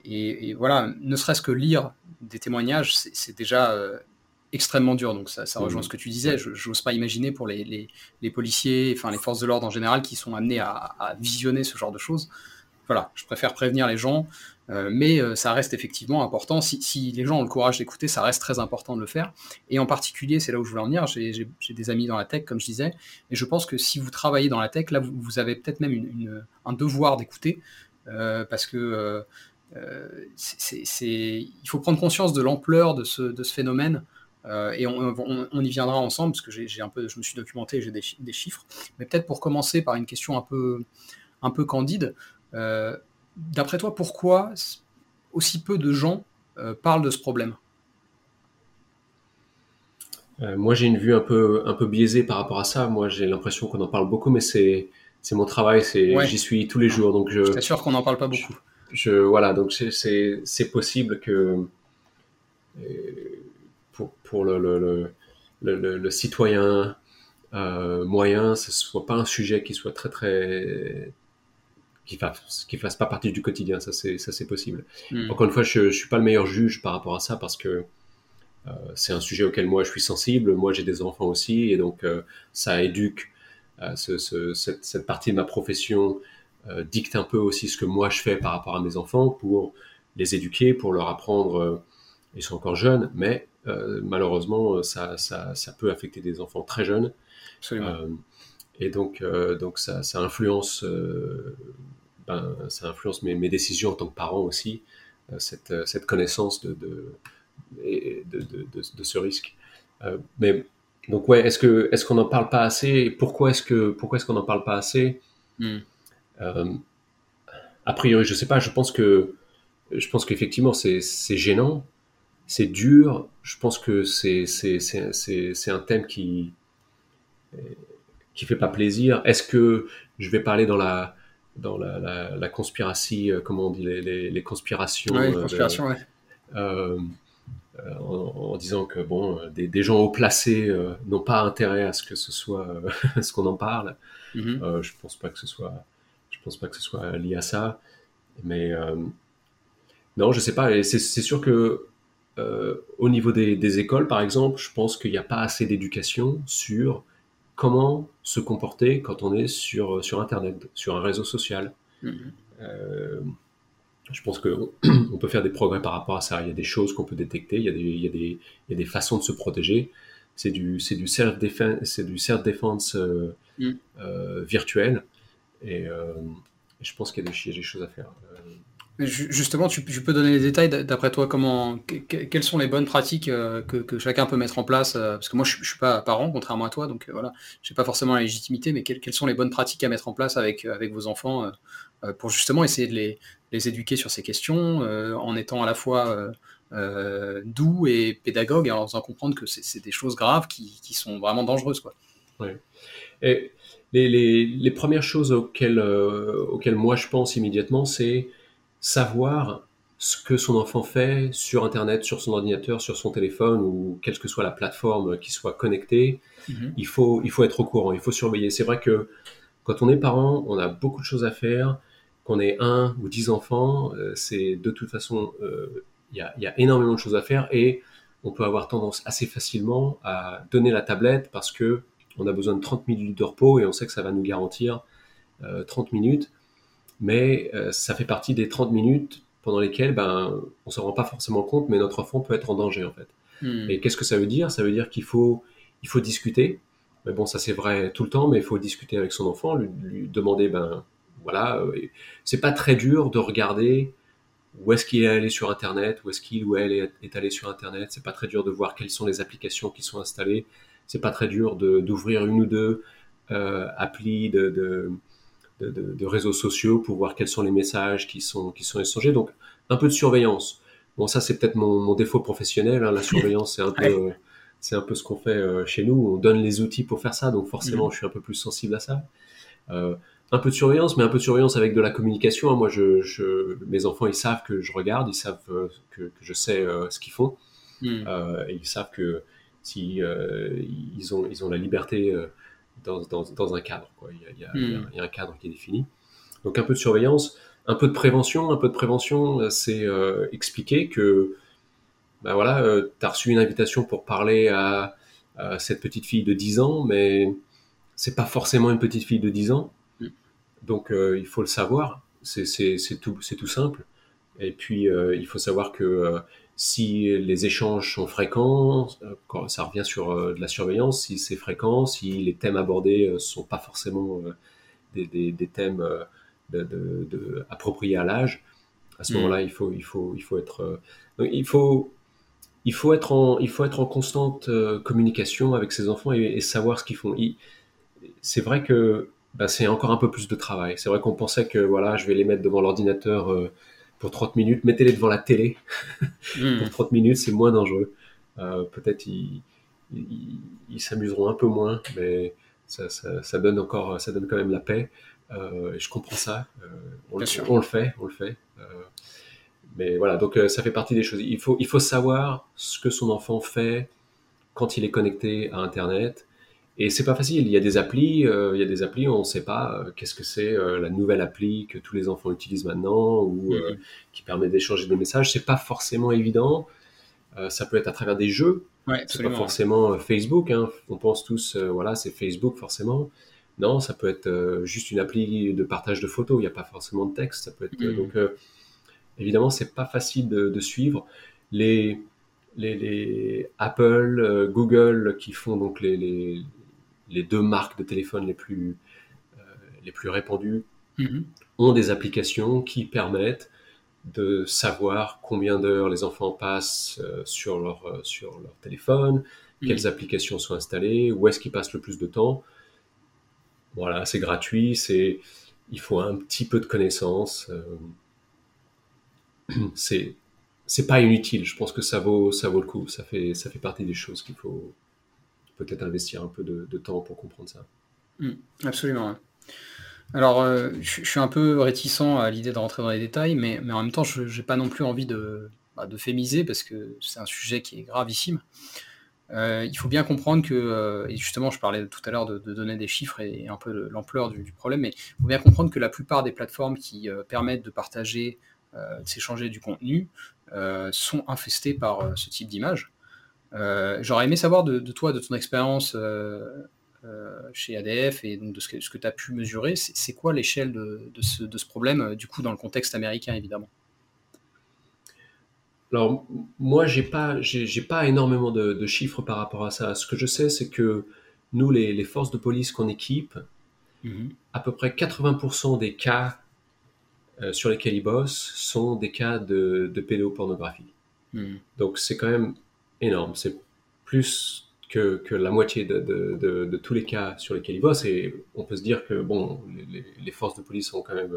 Et, et voilà, ne serait-ce que lire des témoignages, c'est déjà extrêmement dur. Donc ça, rejoint mmh. ce que tu disais. Je n'ose pas imaginer pour les, les, policiers, enfin les forces de l'ordre en général, qui sont amenés à, visionner ce genre de choses. Voilà, je préfère prévenir les gens, euh, mais euh, ça reste effectivement important. Si, les gens ont le courage d'écouter, ça reste très important de le faire. Et en particulier, c'est là où je voulais en venir. J'ai des amis dans la tech, comme je disais, et je pense que si vous travaillez dans la tech, là, vous, avez peut-être même une, un devoir d'écouter, euh, parce que c'est, il faut prendre conscience de l'ampleur de ce, de ce phénomène. Euh, et on, y viendra ensemble parce que j'ai un peu, je me suis documenté, j'ai des, chiffres. Mais peut-être pour commencer par une question un peu, un peu candide. Euh, d'après toi, pourquoi aussi peu de gens euh, parlent de ce problème? Moi, j'ai une vue un peu, un peu biaisée par rapport à ça. Moi, j'ai l'impression qu'on en parle beaucoup, mais c'est mon travail, j'y suis tous les jours. Donc je, je t'assure qu'on n'en parle pas beaucoup. Je, voilà, donc c'est possible que pour, pour le, le, le, le, citoyen euh, moyen, ce soit pas un sujet qui soit très très qui fasse qui fasse pas partie du quotidien. Ça c'est ça c'est possible. Hmm. Encore une fois, je, je suis pas le meilleur juge par rapport à ça parce que euh, c'est un sujet auquel moi je suis sensible. Moi j'ai des enfants aussi et donc euh, ça éduque. Euh, ce, ce, cette, cette, partie de ma profession dicte un peu aussi ce que moi je fais par rapport à mes enfants pour les éduquer, pour leur apprendre. ils sont encore jeunes, mais malheureusement, ça, ça, ça, peut affecter des enfants très jeunes. Euh, et donc, euh, donc ça, ça influence, ben, ça influence mes, mes, décisions en tant que parent aussi, cette, cette, connaissance de, de, de, de, ce risque. mais donc ouais, est-ce que est-ce qu'on n'en parle pas assez? Pourquoi est-ce que pourquoi est-ce qu'on n'en parle pas assez? Hmm. A priori, je sais pas. Je pense que je pense qu'effectivement c'est gênant c'est dur. Je pense que c'est c'est un thème qui qui fait pas plaisir. Est-ce que je vais parler dans la dans la, la, la euh, comment on dit les, les, conspirations, ouais, conspirations ouais. Euh, euh, en, disant que bon, des, des gens haut placés n'ont pas intérêt à ce que ce soit ce qu'on en parle. Mm-hmm. je pense pas que ce soit, je pense pas que ce soit lié à ça, mais non, je sais pas. C'est sûr que euh, au niveau des, écoles, par exemple, je pense qu'il n'y a pas assez d'éducation sur comment se comporter quand on est sur, sur Internet, sur un réseau social. Mm-hmm. Euh, je pense qu'on peut faire des progrès par rapport à ça. Il y a des choses qu'on peut détecter, il y a des, il y a des, il y a des façons de se protéger. C'est du, c'est self-defense euh, mm. virtuel. Et je pense qu'il y, a des choses à faire. Justement, tu, peux donner les détails d'après toi, comment, quelles sont les bonnes pratiques euh, que, chacun peut mettre en place euh, Parce que moi, je ne suis pas parent, contrairement à toi, donc euh, voilà, je n'ai pas forcément la légitimité, mais quelles, sont les bonnes pratiques à mettre en place avec, avec vos enfants pour justement essayer de les, éduquer sur ces questions, en étant à la fois doux et pédagogue, et en faisant comprendre que c'est des choses graves qui, qui, sont vraiment dangereuses. Quoi. Et les, les, les, premières choses auxquelles, auxquelles moi je pense immédiatement, c'est savoir ce que son enfant fait sur Internet, sur son ordinateur, sur son téléphone ou quelle que soit la plateforme qui soit connectée, mhm. il, faut, il faut être au courant, il faut surveiller. C'est vrai que quand on est parent, on a beaucoup de choses à faire. Qu'on ait un ou dix enfants, euh, c'est de toute façon, euh, il y, a, y, a, énormément de choses à faire et on peut avoir tendance assez facilement à donner la tablette parce que on a besoin de 30 minutes de repos et on sait que ça va nous garantir 30 euh, minutes mais euh, ça fait partie des 30 minutes pendant lesquelles ben, on ne se rend pas forcément compte, mais notre enfant peut être en danger en fait. Hmm. Et qu'est-ce que ça veut dire? Ça veut dire qu'il faut, il faut discuter. Mais bon, ça c'est vrai tout le temps, mais il faut discuter avec son enfant, lui, demander, ben voilà, euh, c'est pas très dur de regarder où est-ce qu'il est allé sur Internet, où est-ce qu'il ou elle est, allé sur Internet. C'est pas très dur de voir quelles sont les applications qui sont installées. C'est pas très dur d'ouvrir une ou deux euh, applis de de, réseaux sociaux pour voir quels sont les messages qui sont, qui sont échangés. Donc, un peu de surveillance. Bon, ça, c'est peut-être mon, défaut professionnel. Hein. La surveillance, c'est un peu, c'est un peu ce qu'on fait euh, chez nous. On donne les outils pour faire ça, donc forcément, mm. je suis un peu plus sensible à ça. Euh, un peu de surveillance, mais un peu de surveillance avec de la communication. Hein. Moi, je, mes enfants, ils savent que je regarde, ils savent euh, que, je sais ce qu'ils font, mm. et ils savent que si ils ont, ils ont la liberté dans, dans, un cadre. Quoi. Il, y a, il, y a, un cadre qui est défini. Donc un peu de surveillance, un peu de prévention. Un peu de prévention, euh, c'est euh, expliquer que ben voilà, euh, tu as reçu une invitation pour parler à, cette petite fille de 10 ans, mais c'est pas forcément une petite fille de 10 ans. Hmm. Donc il faut le savoir, c'est tout, tout simple. Et puis il faut savoir que si les échanges sont fréquents, euh, ça revient sur euh, de la surveillance, si c'est fréquent, si les thèmes abordés ne euh, sont pas forcément des, thèmes de, appropriés à l'âge, à ce mm. moment-là, il faut, il faut, il faut être, il faut, il faut être en, il faut être en constante communication avec ses enfants et, savoir ce qu'ils font. C'est vrai que bah, c'est encore un peu plus de travail. C'est vrai qu'on pensait que voilà, je vais les mettre devant l'ordinateur pour 30 minutes, mettez-les devant la télé. Hmm. pour 30 minutes, c'est moins dangereux. Euh, peut-être ils, s'amuseront un peu moins, mais ça, ça, donne encore, ça donne quand même la paix. Euh, et je comprends ça. Euh, on, le, on, le fait, on le fait. mais voilà, donc ça fait partie des choses. Il faut, il faut savoir ce que son enfant fait quand il est connecté à Internet et c'est pas facile. Il y a des applis, euh, il y a des applis où on ne sait pas euh, qu'est-ce que c'est euh, la nouvelle appli que tous les enfants utilisent maintenant ou mm-hmm. qui permet d'échanger des messages. C'est pas forcément évident. ça peut être à travers des jeux. Ouais, c'est pas forcément Facebook. Hein. On pense tous, voilà, c'est Facebook forcément. Non, ça peut être juste une appli de partage de photos. Il n'y a pas forcément de texte. Ça peut être mm. donc évidemment c'est pas facile de, de suivre les les, les, Apple, Google qui font donc les, les, les deux marques de téléphone les plus, euh, les plus répandues mhm. ont des applications qui permettent de savoir combien d'heures les enfants passent euh, sur, leur, euh, sur leur téléphone, mhm. quelles applications sont installées, où est-ce qu'ils passent le plus de temps. Voilà, c'est gratuit, c'est il faut un petit peu de connaissances. c'est c'est pas inutile. Je pense que ça vaut ça vaut le coup. Ça fait ça fait partie des choses qu'il faut peut-être investir un peu de, temps pour comprendre ça. Hmm, absolument. Alors, euh, je, suis un peu réticent à l'idée de rentrer dans les détails, mais, mais en même temps, je n'ai pas non plus envie de, bah, de fémiser parce que c'est un sujet qui est gravissime. Euh, il faut bien comprendre que, euh, et justement, je parlais tout à l'heure de, donner des chiffres et, un peu l'ampleur du, problème, mais il faut bien comprendre que la plupart des plateformes qui permettent de partager, de s'échanger du contenu, sont infestées par ce type d'image. Euh, j'aurais aimé savoir de, toi, de ton expérience euh, euh, chez ADF et donc de ce que, tu as pu mesurer, c'est quoi l'échelle de, ce, de, ce, problème, du coup, dans le contexte américain, évidemment? Alors, moi, j'ai pas, j'ai, pas énormément de, chiffres par rapport à ça. Ce que je sais, c'est que nous, les, forces de police qu'on équipe, mhm. à peu près 80% des cas sur lesquels ils bossent sont des cas de, pédopornographie. Hmm. Donc c'est quand même énorme. C'est plus que, la moitié de, tous les cas sur lesquels ils bossent. Et on peut se dire que bon, les, forces de police ont quand même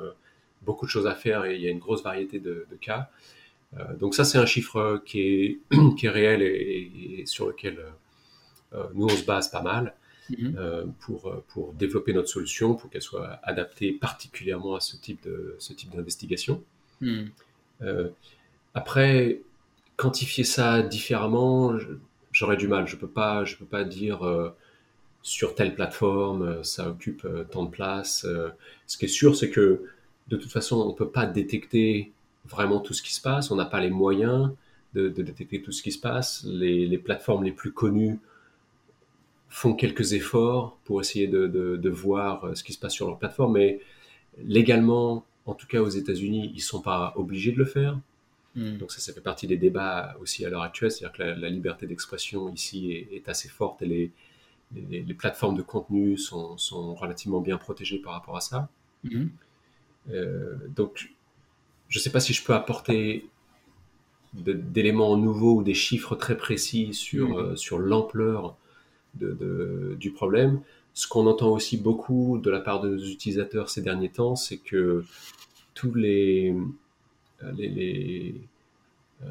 beaucoup de choses à faire et il y a une grosse variété de, cas. donc ça, c'est un chiffre qui est, qui est réel et, sur lequel nous, on se base pas mal. Mhm. Euh, pour, euh, pour développer notre solution, pour qu'elle soit adaptée particulièrement à ce type de ce type d'investigation. Mhm. Euh, après, quantifier ça différemment, j'aurais du mal. Je peux pas, je peux pas dire sur telle plateforme, ça occupe tant de place. ce qui est sûr, c'est que de toute façon, on peut pas détecter vraiment tout ce qui se passe. On n'a pas les moyens de, détecter tout ce qui se passe. Les, plateformes les plus connues font quelques efforts pour essayer de, voir euh, ce qui se passe sur leur plateforme, mais légalement, en tout cas aux États-Unis, ils sont pas obligés de le faire. Hmm. Donc ça, ça fait partie des débats aussi à l'heure actuelle, c'est-à-dire que la, liberté d'expression ici est, assez forte et les, les, plateformes de contenu sont, sont, relativement bien protégées par rapport à ça. Hmm. Euh, donc, je ne sais pas si je peux apporter d'éléments nouveaux ou des chiffres très précis sur, hmm. euh, sur l'ampleur du problème. Ce qu'on entend aussi beaucoup de la part de nos utilisateurs ces derniers temps, c'est que tous les, euh, les, euh,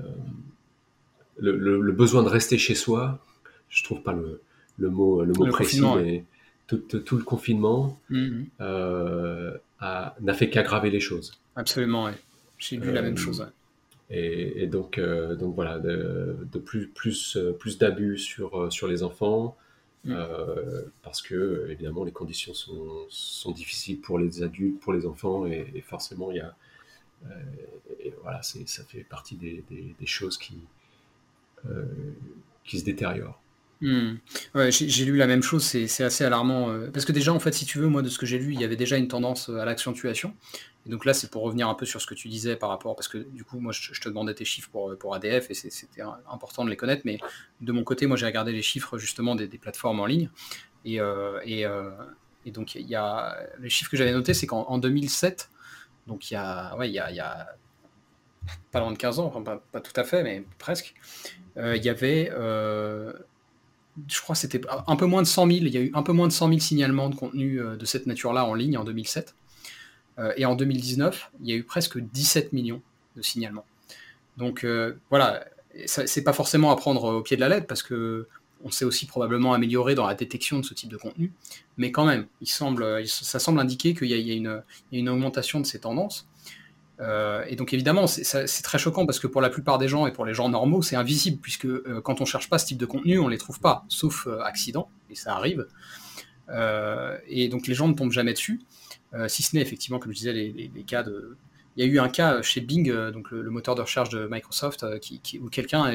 le, besoin de rester chez soi, je trouve pas le, le mot, le mot précis, mais tout, tout, le confinement mhm. euh, n'a fait qu'aggraver les choses. Absolument, j'ai vu la même chose. Et, donc, donc voilà, de, de plus, plus, plus d'abus sur, sur les enfants. Euh, parce que évidemment les conditions sont, sont, difficiles pour les adultes, pour les enfants, et, forcément il y a, et voilà, ça fait partie des, des, choses qui, euh, qui se détériorent. Mm. Ouais, j'ai lu la même chose, c'est assez alarmant. parce que déjà, en fait, si tu veux, moi, de ce que j'ai lu, il y avait déjà une tendance à l'accentuation donc là, c'est pour revenir un peu sur ce que tu disais par rapport, parce que du coup, moi, je, te demandais tes chiffres pour, pour ADF et c'était important de les connaître, mais de mon côté, moi, j'ai regardé les chiffres justement des, plateformes en ligne. Et, euh, euh, et, donc, il y a les chiffres que j'avais notés, c'est qu'en 2007, donc il y a, ouais, pas loin de 15 ans, pas, tout à fait, mais presque, euh, il y avait je crois c'était un peu moins de 100 000, il y a eu un peu moins de 100 000 signalements de contenu de cette nature-là en ligne en 2007. Euh, et en 2019, il y a eu presque 17 millions de signalements. Donc euh, voilà, c'est pas forcément à prendre au pied de la lettre parce que on s'est aussi probablement amélioré dans la détection de ce type de contenu, mais quand même, ça semble indiquer qu'il y, a une, augmentation de ces tendances. Euh, et donc évidemment, c'est très choquant parce que pour la plupart des gens et pour les gens normaux, c'est invisible puisque quand on cherche pas ce type de contenu, on les trouve pas, sauf accident, et ça arrive. et donc les gens ne tombent jamais dessus. Euh, si ce n'est effectivement, comme je disais, les, cas de. Il y a eu un cas chez Bing, euh, donc le, moteur de recherche de Microsoft, euh, où quelqu'un,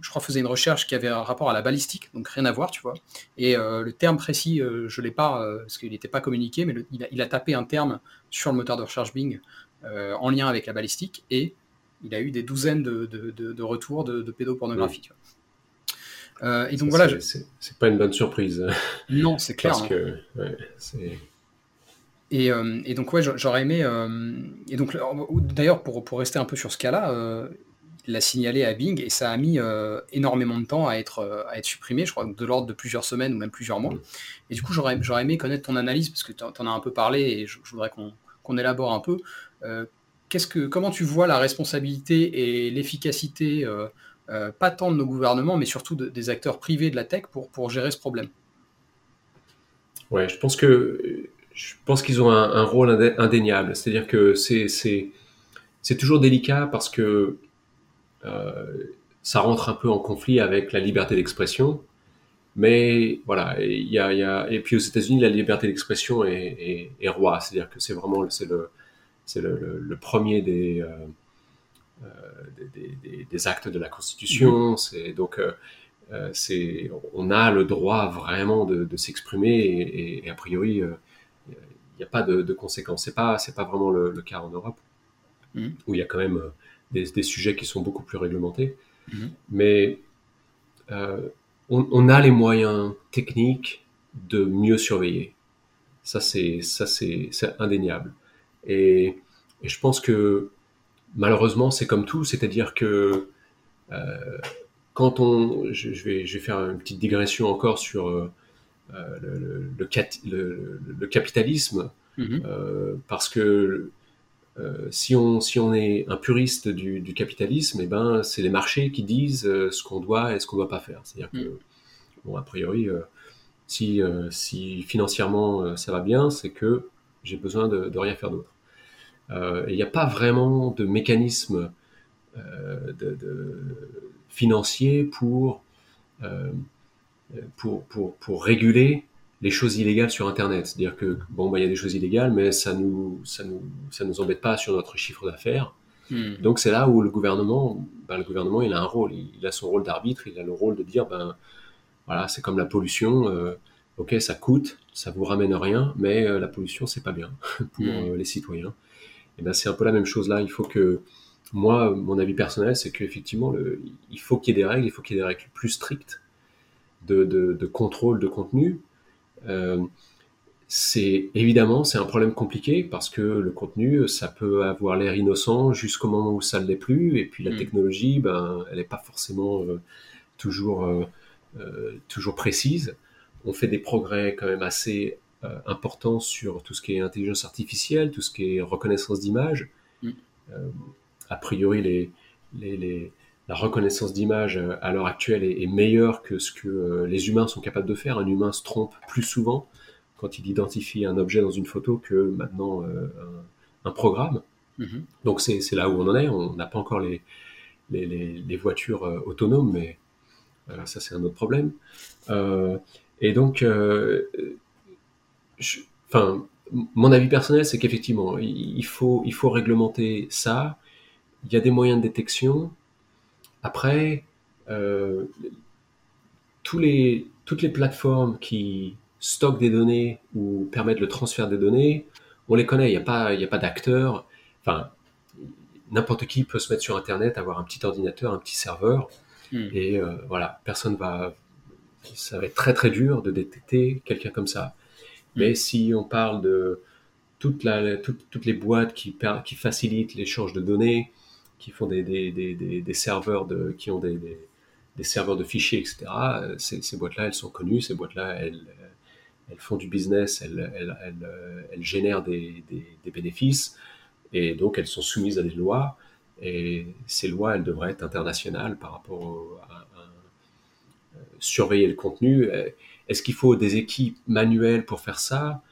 je crois, faisait une recherche qui avait un rapport à la balistique, donc rien à voir, tu vois. Et le terme précis, je ne l'ai pas, parce qu'il n'était pas communiqué, mais il, a, tapé un terme sur le moteur de recherche Bing en lien avec la balistique, et il a eu des douzaines de, retours de, pédopornographie. et donc voilà. C'est pas une bonne surprise. Non, c'est clair. Parce hein. que c'est euh, et, donc, ouais, j'aurais aimé. Euh, et donc, d'ailleurs, pour, pour rester un peu sur ce cas-là, euh, l'a signalé à Bing et ça a mis énormément de temps à être, à être supprimé, je crois, de l'ordre de plusieurs semaines ou même plusieurs mois. Et du coup, j'aurais aimé connaître ton analyse parce que tu en, as un peu parlé et je, voudrais qu'on élabore un peu. que, comment tu vois la responsabilité et l'efficacité, pas tant de nos gouvernements, mais surtout des acteurs privés de la tech pour, pour gérer ce problème? Ouais, je pense que je pense qu'ils ont un, rôle indéniable. C'est-à-dire que c'est toujours délicat parce que euh, ça rentre un peu en conflit avec la liberté d'expression. Mais voilà, il y a, et puis aux États-Unis, la liberté d'expression est, roi. C'est-à-dire que c'est vraiment c'est le, le, le, premier des, euh, euh, des, actes de la Constitution. Mm-hmm. C'est donc c'est on a le droit vraiment de, s'exprimer et, a priori n'y a pas de, conséquences. C'est pas, c'est pas vraiment le, cas en Europe, mmh. où il y a quand même euh, des, sujets qui sont beaucoup plus réglementés. Mmh. Mais euh, on, a les moyens techniques de mieux surveiller. Ça, c'est, ça, c'est, indéniable. Et, je pense que malheureusement, c'est comme tout, c'est-à-dire que euh, quand on, je, vais, je vais faire une petite digression encore sur euh, le, le, capitalisme, mm-hmm. parce que si, on, si on est un puriste du, capitalisme, et eh ben, c'est les marchés qui disent ce qu'on doit et ce qu'on ne doit pas faire. C'est-à-dire que, mm. bon, a priori, si, si financièrement ça va bien, c'est que j'ai besoin de, rien faire d'autre. Euh, il n'y a pas vraiment de mécanisme euh, de, financier pour, euh, pour, pour, pour, réguler les choses illégales sur Internet. C'est-à-dire que, bon, bah, il y a des choses illégales, mais ça nous, ça nous, ça nous embête pas sur notre chiffre d'affaires. Hmm. Donc c'est là où le gouvernement, ben, le gouvernement, il a un rôle, il, a son rôle d'arbitre, il a le rôle de dire, ben voilà, c'est comme la pollution, ok, ça coûte, ça vous ramène rien, mais la pollution c'est pas bien pour hmm. les citoyens. Et ben c'est un peu la même chose là. Il faut que moi, mon avis personnel, c'est qu'effectivement, il faut qu'il y ait des règles, il faut qu'il y ait des règles plus strictes de, de, contrôle de contenu. Euh, c'est évidemment c'est un problème compliqué parce que le contenu ça peut avoir l'air innocent jusqu'au moment où ça ne l'est plus et puis la mm. technologie ben elle n'est pas forcément euh, toujours euh, toujours précise on fait des progrès quand même assez euh, important sur tout ce qui est intelligence artificielle, tout ce qui est reconnaissance d'image. Mm. Euh, a priori, les, les, la reconnaissance d'image euh, à l'heure actuelle est, meilleure que ce que les humains sont capables de faire. Un humain se trompe plus souvent quand il identifie un objet dans une photo que maintenant un, programme. Mm-hmm. Donc c'est là où on en est. On n'a pas encore les, les, les voitures autonomes, mais ça c'est un autre problème. et donc enfin, mon avis personnel, c'est qu'effectivement, il faut, il faut réglementer ça. Il y a des moyens de détection. Après, euh, tous les, toutes les plateformes qui stockent des données ou permettent le transfert des données, on les connaît. Il n'y a pas, il y a pas d'acteurs. Enfin, n'importe qui peut se mettre sur Internet, avoir un petit ordinateur, un petit serveur, hmm. et euh, voilà, personne va. Ça va être très très dur de détecter quelqu'un comme ça. Mais si on parle de toute la, toutes les boîtes qui, qui facilitent l'échange de données, qui font des, serveurs qui ont des, serveurs de fichiers, etc. Ces, ces boîtes-là, elles sont connues. Ces boîtes-là, elles, elles font du business, elles, elles génèrent des, bénéfices, et donc elles sont soumises à des lois. Et ces lois, elles devraient être internationales par rapport à, euh, surveiller le contenu. Est-ce qu'il faut des équipes manuelles pour faire ça?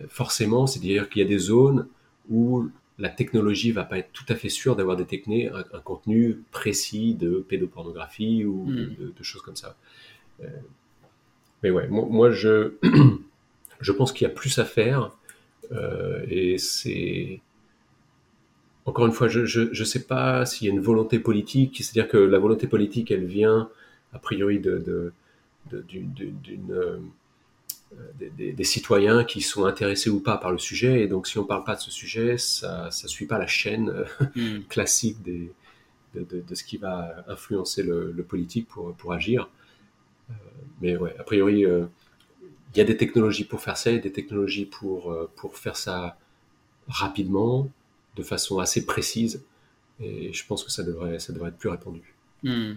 Euh, Forcément, c'est-à-dire qu'il y a des zones où la technologie va pas être tout à fait sûre d'avoir détecté un, contenu précis de pédopornographie ou de, hmm. choses comme ça. Euh, mais ouais, moi, je, je pense qu'il y a plus à faire euh, et c'est encore une fois, je ne sais pas s'il y a une volonté politique, c'est-à-dire que la volonté politique, elle vient a priori de d'une, euh, des, citoyens qui sont intéressés ou pas par le sujet. Et donc, si on ne parle pas de ce sujet, ça ne suit pas la chaîne euh, hmm. classique des, de, de, ce qui va influencer le, politique pour, pour agir. Euh, mais ouais, a priori, il y a des technologies pour faire ça, des technologies pour, pour faire ça rapidement, de façon assez précise. Et je pense que ça devrait, ça devrait être plus répandu. Hmm.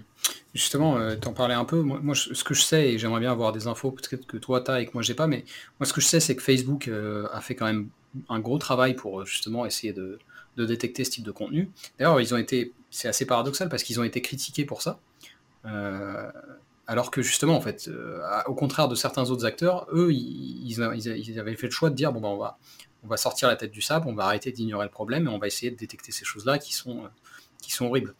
Justement, euh, tu en parlais un peu. Moi, ce que je sais, et j'aimerais bien avoir des infos, peut-être que toi tu as et que moi j'ai pas, mais moi ce que je sais, c'est que Facebook euh, a fait quand même un gros travail pour euh, justement essayer de, détecter ce type de contenu. D'ailleurs, ils ont été, c'est assez paradoxal parce qu'ils ont été critiqués pour ça. alors que justement, en fait, au contraire de certains autres acteurs, eux, ils, avaient fait le choix de dire bon, ben, on, va, sortir la tête du sable, on va arrêter d'ignorer le problème et on va essayer de détecter ces choses-là qui sont horribles.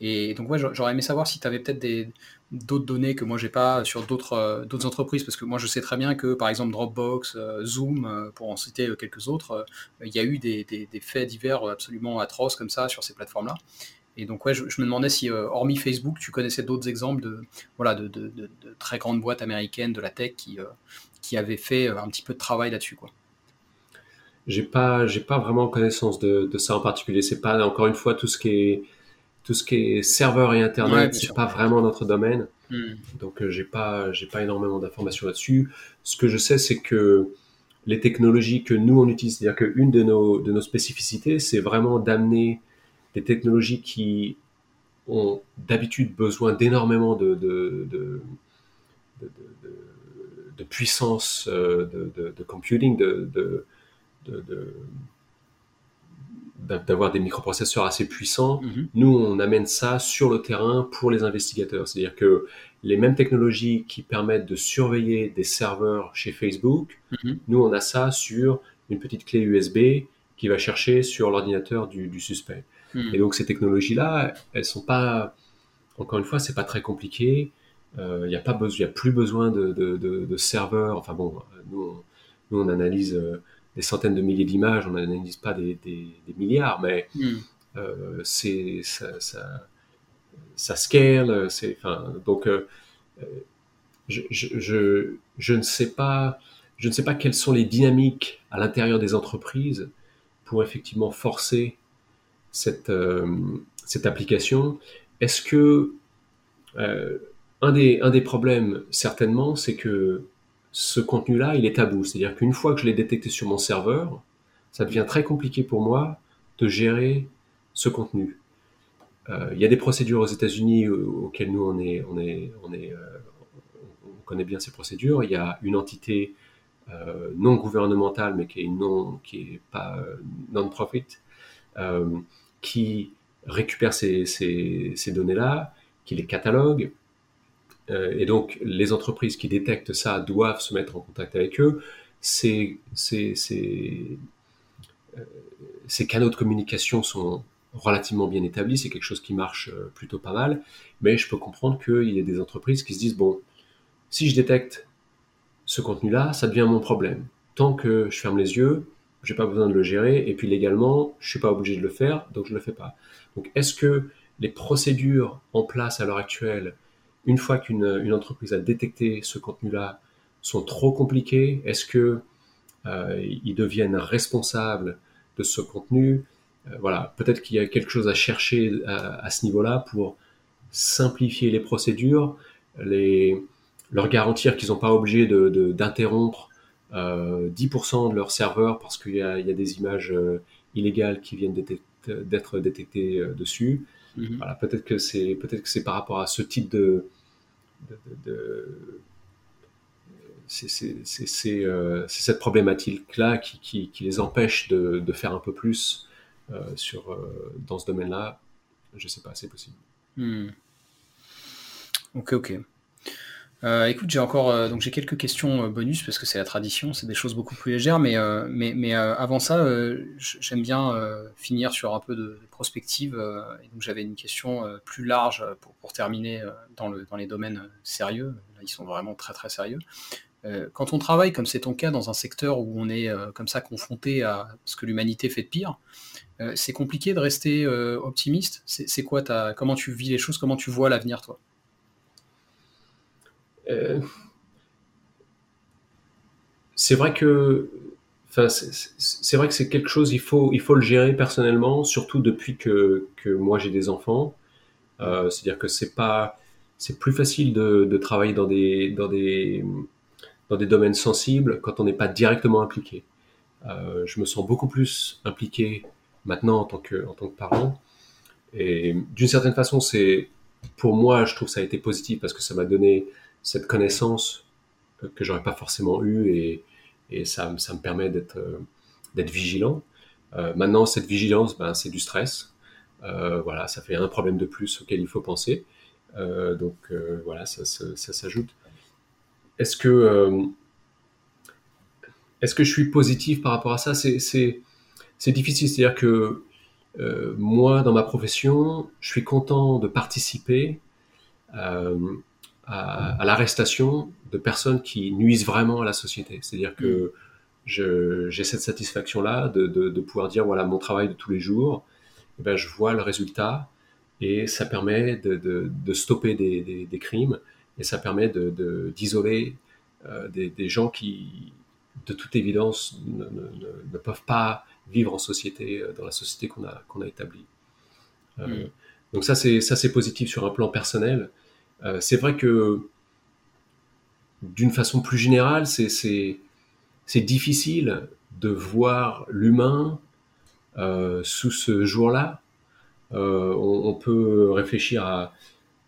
Et donc, ouais, j'aurais aimé savoir si tu avais peut-être d'autres données que moi j'ai pas sur d'autres euh, d'autres entreprises parce que moi je sais très bien que par exemple Dropbox, euh, Zoom, euh, pour en citer quelques autres, il y a eu des, des, faits divers absolument atroces comme ça sur ces plateformes-là. Et donc ouais, je, me demandais si hormis Facebook, tu connaissais d'autres exemples de voilà de, de, très grandes boîtes américaines de la tech qui qui avaient fait un petit peu de travail là-dessus quoi. J'ai pas pas vraiment connaissance de, ça en particulier. C'est pas encore une fois tout ce qui est tout ce qui est serveur et internet, c'est pas vraiment notre domaine. Hmm. Donc euh, j'ai pas j'ai pas énormément d'informations là-dessus. Ce que je sais, c'est que les technologies que nous on utilise. C'est-à-dire qu'une de nos, de nos spécificités, c'est vraiment d'amener des technologies qui ont d'habitude besoin d'énormément de, de, de, de, puissance euh, de, computing, de, d'avoir des microprocesseurs assez puissants. Mm-hmm. Nous, on amène ça sur le terrain pour les investigateurs. C'est-à-dire que les mêmes technologies qui permettent de surveiller des serveurs chez Facebook, mhm. nous on a ça sur une petite clé USB qui va chercher sur l'ordinateur du, suspect. Mhm. Et donc ces technologies-là, elles sont pas, encore une fois, c'est pas très compliqué. Il euh, n'y a pas besoin, il a plus besoin de, serveurs. Enfin bon, nous on, analyse euh, des centaines de milliers d'images, on n'analyse pas des, milliards, mais mhm. euh, c'est ça, ça ça scale, euh, enfin, donc, euh, euh, je, je, je, ne sais pas, je ne sais pas quelles sont les dynamiques à l'intérieur des entreprises pour effectivement forcer cette, cette application. Est-ce que un, des, un des problèmes, certainement, c'est que ce contenu-là, il est tabou. C'est-à-dire qu'une fois que je l'ai détecté sur mon serveur, ça devient très compliqué pour moi de gérer ce contenu. Euh, il y a des procédures aux États-Unis auxquelles nous euh, on connaît bien ces procédures. Il y a une entité euh, non gouvernementale, mais qui est pas non-profit, qui récupère ces données-là, qui les catalogue. Et donc, les entreprises qui détectent ça doivent se mettre en contact avec eux. Ces, ces canaux de communication sont relativement bien établi, c'est quelque chose qui marche euh, plutôt pas mal, mais je peux comprendre qu'il y ait des entreprises qui se disent, bon, si je détecte ce contenu-là, ça devient mon problème. Tant que je ferme les yeux, j'ai pas besoin de le gérer, et puis légalement, je suis pas obligé de le faire, donc je le fais pas. Donc est-ce que les procédures en place à l'heure actuelle, une fois qu'une entreprise a détecté ce contenu-là, sont trop compliquées Est-ce que euh, ils deviennent responsables de ce contenu? Euh, voilà, peut-être qu'il y a quelque chose à chercher à, ce niveau-là pour simplifier les procédures, les, leur garantir qu'ils n'ont pas obligé d'interrompre de, euh, 10% de leur serveur parce qu'il y, a des images euh, illégales qui viennent d'être détectées euh, dessus. Mm-hmm. Voilà, peut-être que c'est peut-être que c'est par rapport à ce type de, de, de c'est cette problématique-là qui, qui, qui, les empêche de, faire un peu plus euh, sur, euh, dans ce domaine-là, je ne sais pas, c'est possible. Hmm. Ok, ok. Euh, écoute, j'ai encore donc j'ai quelques questions bonus parce que c'est la tradition, c'est des choses beaucoup plus légères, mais mais, mais avant ça, j'aime bien finir sur un peu de, prospective. donc j'avais une question plus large pour, terminer dans, le, dans les domaines sérieux. Là, ils sont vraiment très très sérieux. quand on travaille, comme c'est ton cas, dans un secteur où on est comme ça confronté à ce que l'humanité fait de pire, euh, c'est compliqué de rester euh, optimiste. C'est quoi ta, comment tu vis les choses, comment tu vois l'avenir, toi? Euh, C'est vrai que, c'est vrai que c'est quelque chose. Il faut, il faut le gérer personnellement, surtout depuis que, que moi j'ai des enfants. C'est-à-dire que c'est pas, c'est plus facile de, travailler dans des, dans des, dans des domaines sensibles quand on n'est pas directement impliqué. je me sens beaucoup plus impliqué maintenant en tant que, en tant que parent. Et d'une certaine façon, c'est pour moi, je trouve que ça a été positif parce que ça m'a donné cette connaissance que j'aurais pas forcément eu et, ça, me permet d'être euh, vigilant. Euh, maintenant, cette vigilance, ben, c'est du stress. Euh, voilà, ça fait un problème de plus auquel il faut penser. Donc voilà, ça, ça, s'ajoute. Est-ce que est-ce que je suis positif par rapport à ça? C'est difficile. C'est-à-dire que moi, dans ma profession, je suis content de participer à, l'arrestation de personnes qui nuisent vraiment à la société. C'est-à-dire que j'ai cette satisfaction-là de, pouvoir dire, voilà, mon travail de tous les jours, eh ben, je vois le résultat et ça permet de, stopper des, crimes et ça permet d'isoler euh, des, gens qui, de toute évidence, ne peuvent pas vivre en société, euh, dans la société qu'on a, qu'on a établie. Euh, hmm. Donc ça c'est positif sur un plan personnel. Euh, c'est vrai que d'une façon plus générale, c'est difficile de voir l'humain euh, sous ce jour-là. Euh, on, peut réfléchir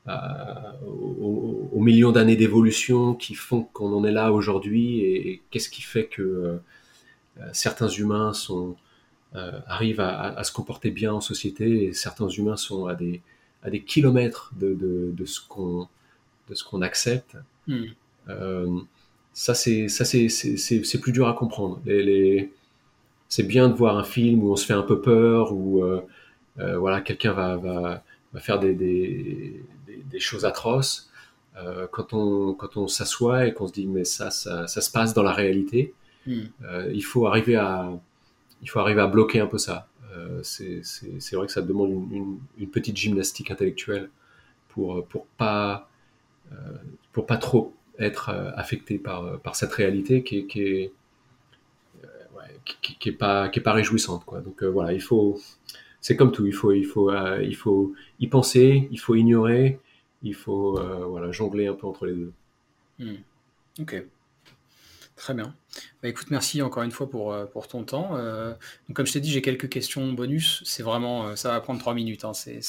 aux, millions d'années d'évolution qui font qu'on en est là aujourd'hui et, qu'est-ce qui fait que certains humains arrivent à, se comporter bien en société et certains humains sont à des, à des kilomètres de, de, ce qu'on de ce qu'on accepte. Hmm. ça c'est ça c'est plus dur à comprendre. Les, les, c'est bien de voir un film où on se fait un peu peur, où euh, euh, voilà, quelqu'un va, va, va, faire des, des, des, choses atroces. Euh, quand on, quand on s'assoit et qu'on se dit mais ça, ça, ça, se passe dans la réalité, hmm. il faut arriver à il faut arriver à bloquer un peu ça. C'est vrai que ça demande une, petite gymnastique intellectuelle pour pour pas pour pas trop être affecté par par cette réalité qui qui est qui, qui, est pas qui est pas réjouissante quoi. Donc euh, voilà, il faut c'est comme tout, il faut il faut euh, il faut y penser, il faut ignorer, il faut euh, voilà jongler un peu entre les deux. Hmm. Ok. Très bien. Bah, écoute, merci encore une fois pour, euh, pour ton temps. Euh, donc, comme je t'ai dit, j'ai quelques questions bonus. C'est vraiment, euh, ça va prendre trois minutes. Hein. c'est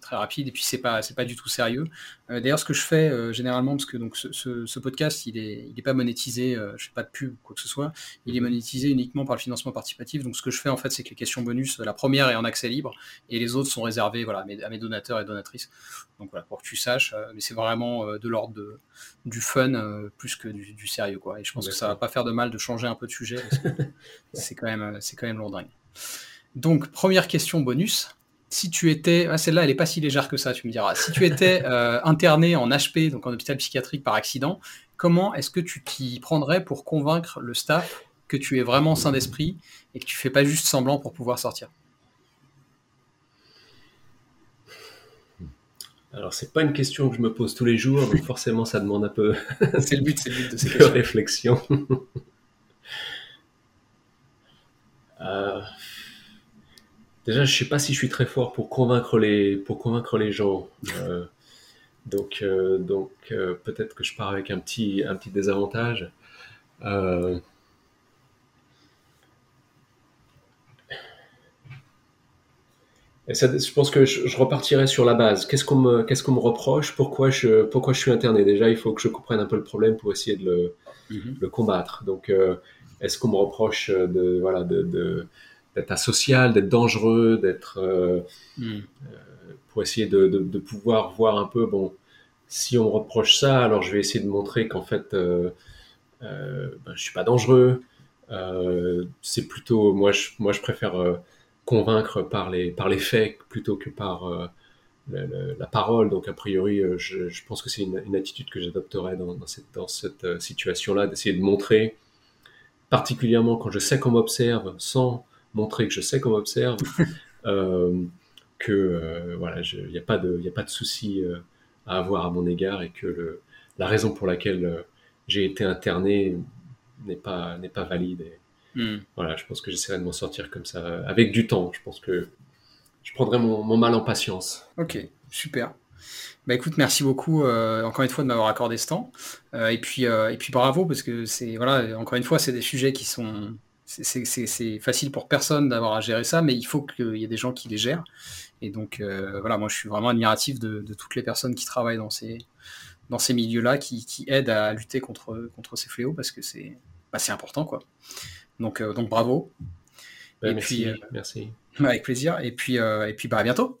très rapide et puis c'est pas, c'est pas du tout sérieux. D'ailleurs, ce que je fais généralement, parce que donc ce, ce, podcast, il est, il est pas monétisé. je fais pas de pub quoi que ce soit. Il est monétisé uniquement par le financement participatif. Donc, ce que je fais en fait, c'est que les questions bonus, la première est en accès libre et les autres sont réservées, voilà, à mes, à mes donateurs et donatrices. Donc voilà, pour que tu saches. mais c'est vraiment de l'ordre de, du fun plus que du, du, sérieux quoi. Et je pense que ça va pas faire de mal de changer un peu de sujet. c'est quand même, c'est quand même lourdingue. Donc, première question bonus. Si tu étais, ah, celle-là, elle est pas si légère que ça, tu me diras. Si tu étais euh, interné en HP, donc en hôpital psychiatrique par accident, comment est-ce que tu t'y prendrais pour convaincre le staff que tu es vraiment sain d'esprit et que tu fais pas juste semblant pour pouvoir sortir? Alors, c'est pas une question que je me pose tous les jours, donc forcément, ça demande un peu. c'est le but, c'est le but de ces questions. réflexion. Euh, déjà, je sais pas si je suis très fort pour convaincre les, pour convaincre les gens. Euh, donc, euh, donc peut-être que je pars avec un petit, un petit désavantage. Et ça, je pense que je, repartirai sur la base. Qu'est-ce qu'on me, qu'est-ce qu'on me reproche? Pourquoi je, pourquoi je suis interné? Déjà, il faut que je comprenne un peu le problème pour essayer de le, mhm. le combattre. Donc, est-ce qu'on me reproche de voilà de, d'être asocial, d'être dangereux, d'être euh, hmm. euh, pour essayer de, de, pouvoir voir un peu bon si on me reproche ça, alors je vais essayer de montrer qu'en fait euh, euh ben, je suis pas dangereux. c'est plutôt moi je moi je préfère convaincre par les par les faits plutôt que par la, parole. Donc, a priori, je, je pense que c'est une, une, attitude que j'adopterais dans, dans, cette, dans cette situation-là, d'essayer de montrer particulièrement quand je sais qu'on m'observe, sans montrer que je sais qu'on m'observe, euh, que euh, voilà, il n'y a pas de, a pas de souci euh, à avoir à mon égard et que le, la raison pour laquelle j'ai été interné n'est pas, n'est pas valide. Hmm. Voilà, je pense que j'essaierai de m'en sortir comme ça, avec du temps. Je pense que je prendrai mon, mon mal en patience. Ok, super. Bah écoute, merci beaucoup euh, encore une fois de m'avoir accordé ce temps. Euh, et, puis, euh, et puis bravo, parce que c'est, voilà, encore une fois, c'est des sujets qui sont. C'est facile pour personne d'avoir à gérer ça, mais il faut qu'il y ait des gens qui les gèrent. Et donc, voilà, moi je suis vraiment admiratif de, toutes les personnes qui travaillent dans ces, dans ces milieux-là, qui, qui, aident à lutter contre, contre ces fléaux, parce que c'est bah, important, quoi. Donc, donc bravo. Bah, et merci, puis, merci. Avec plaisir. Et puis, et puis bah, à bientôt.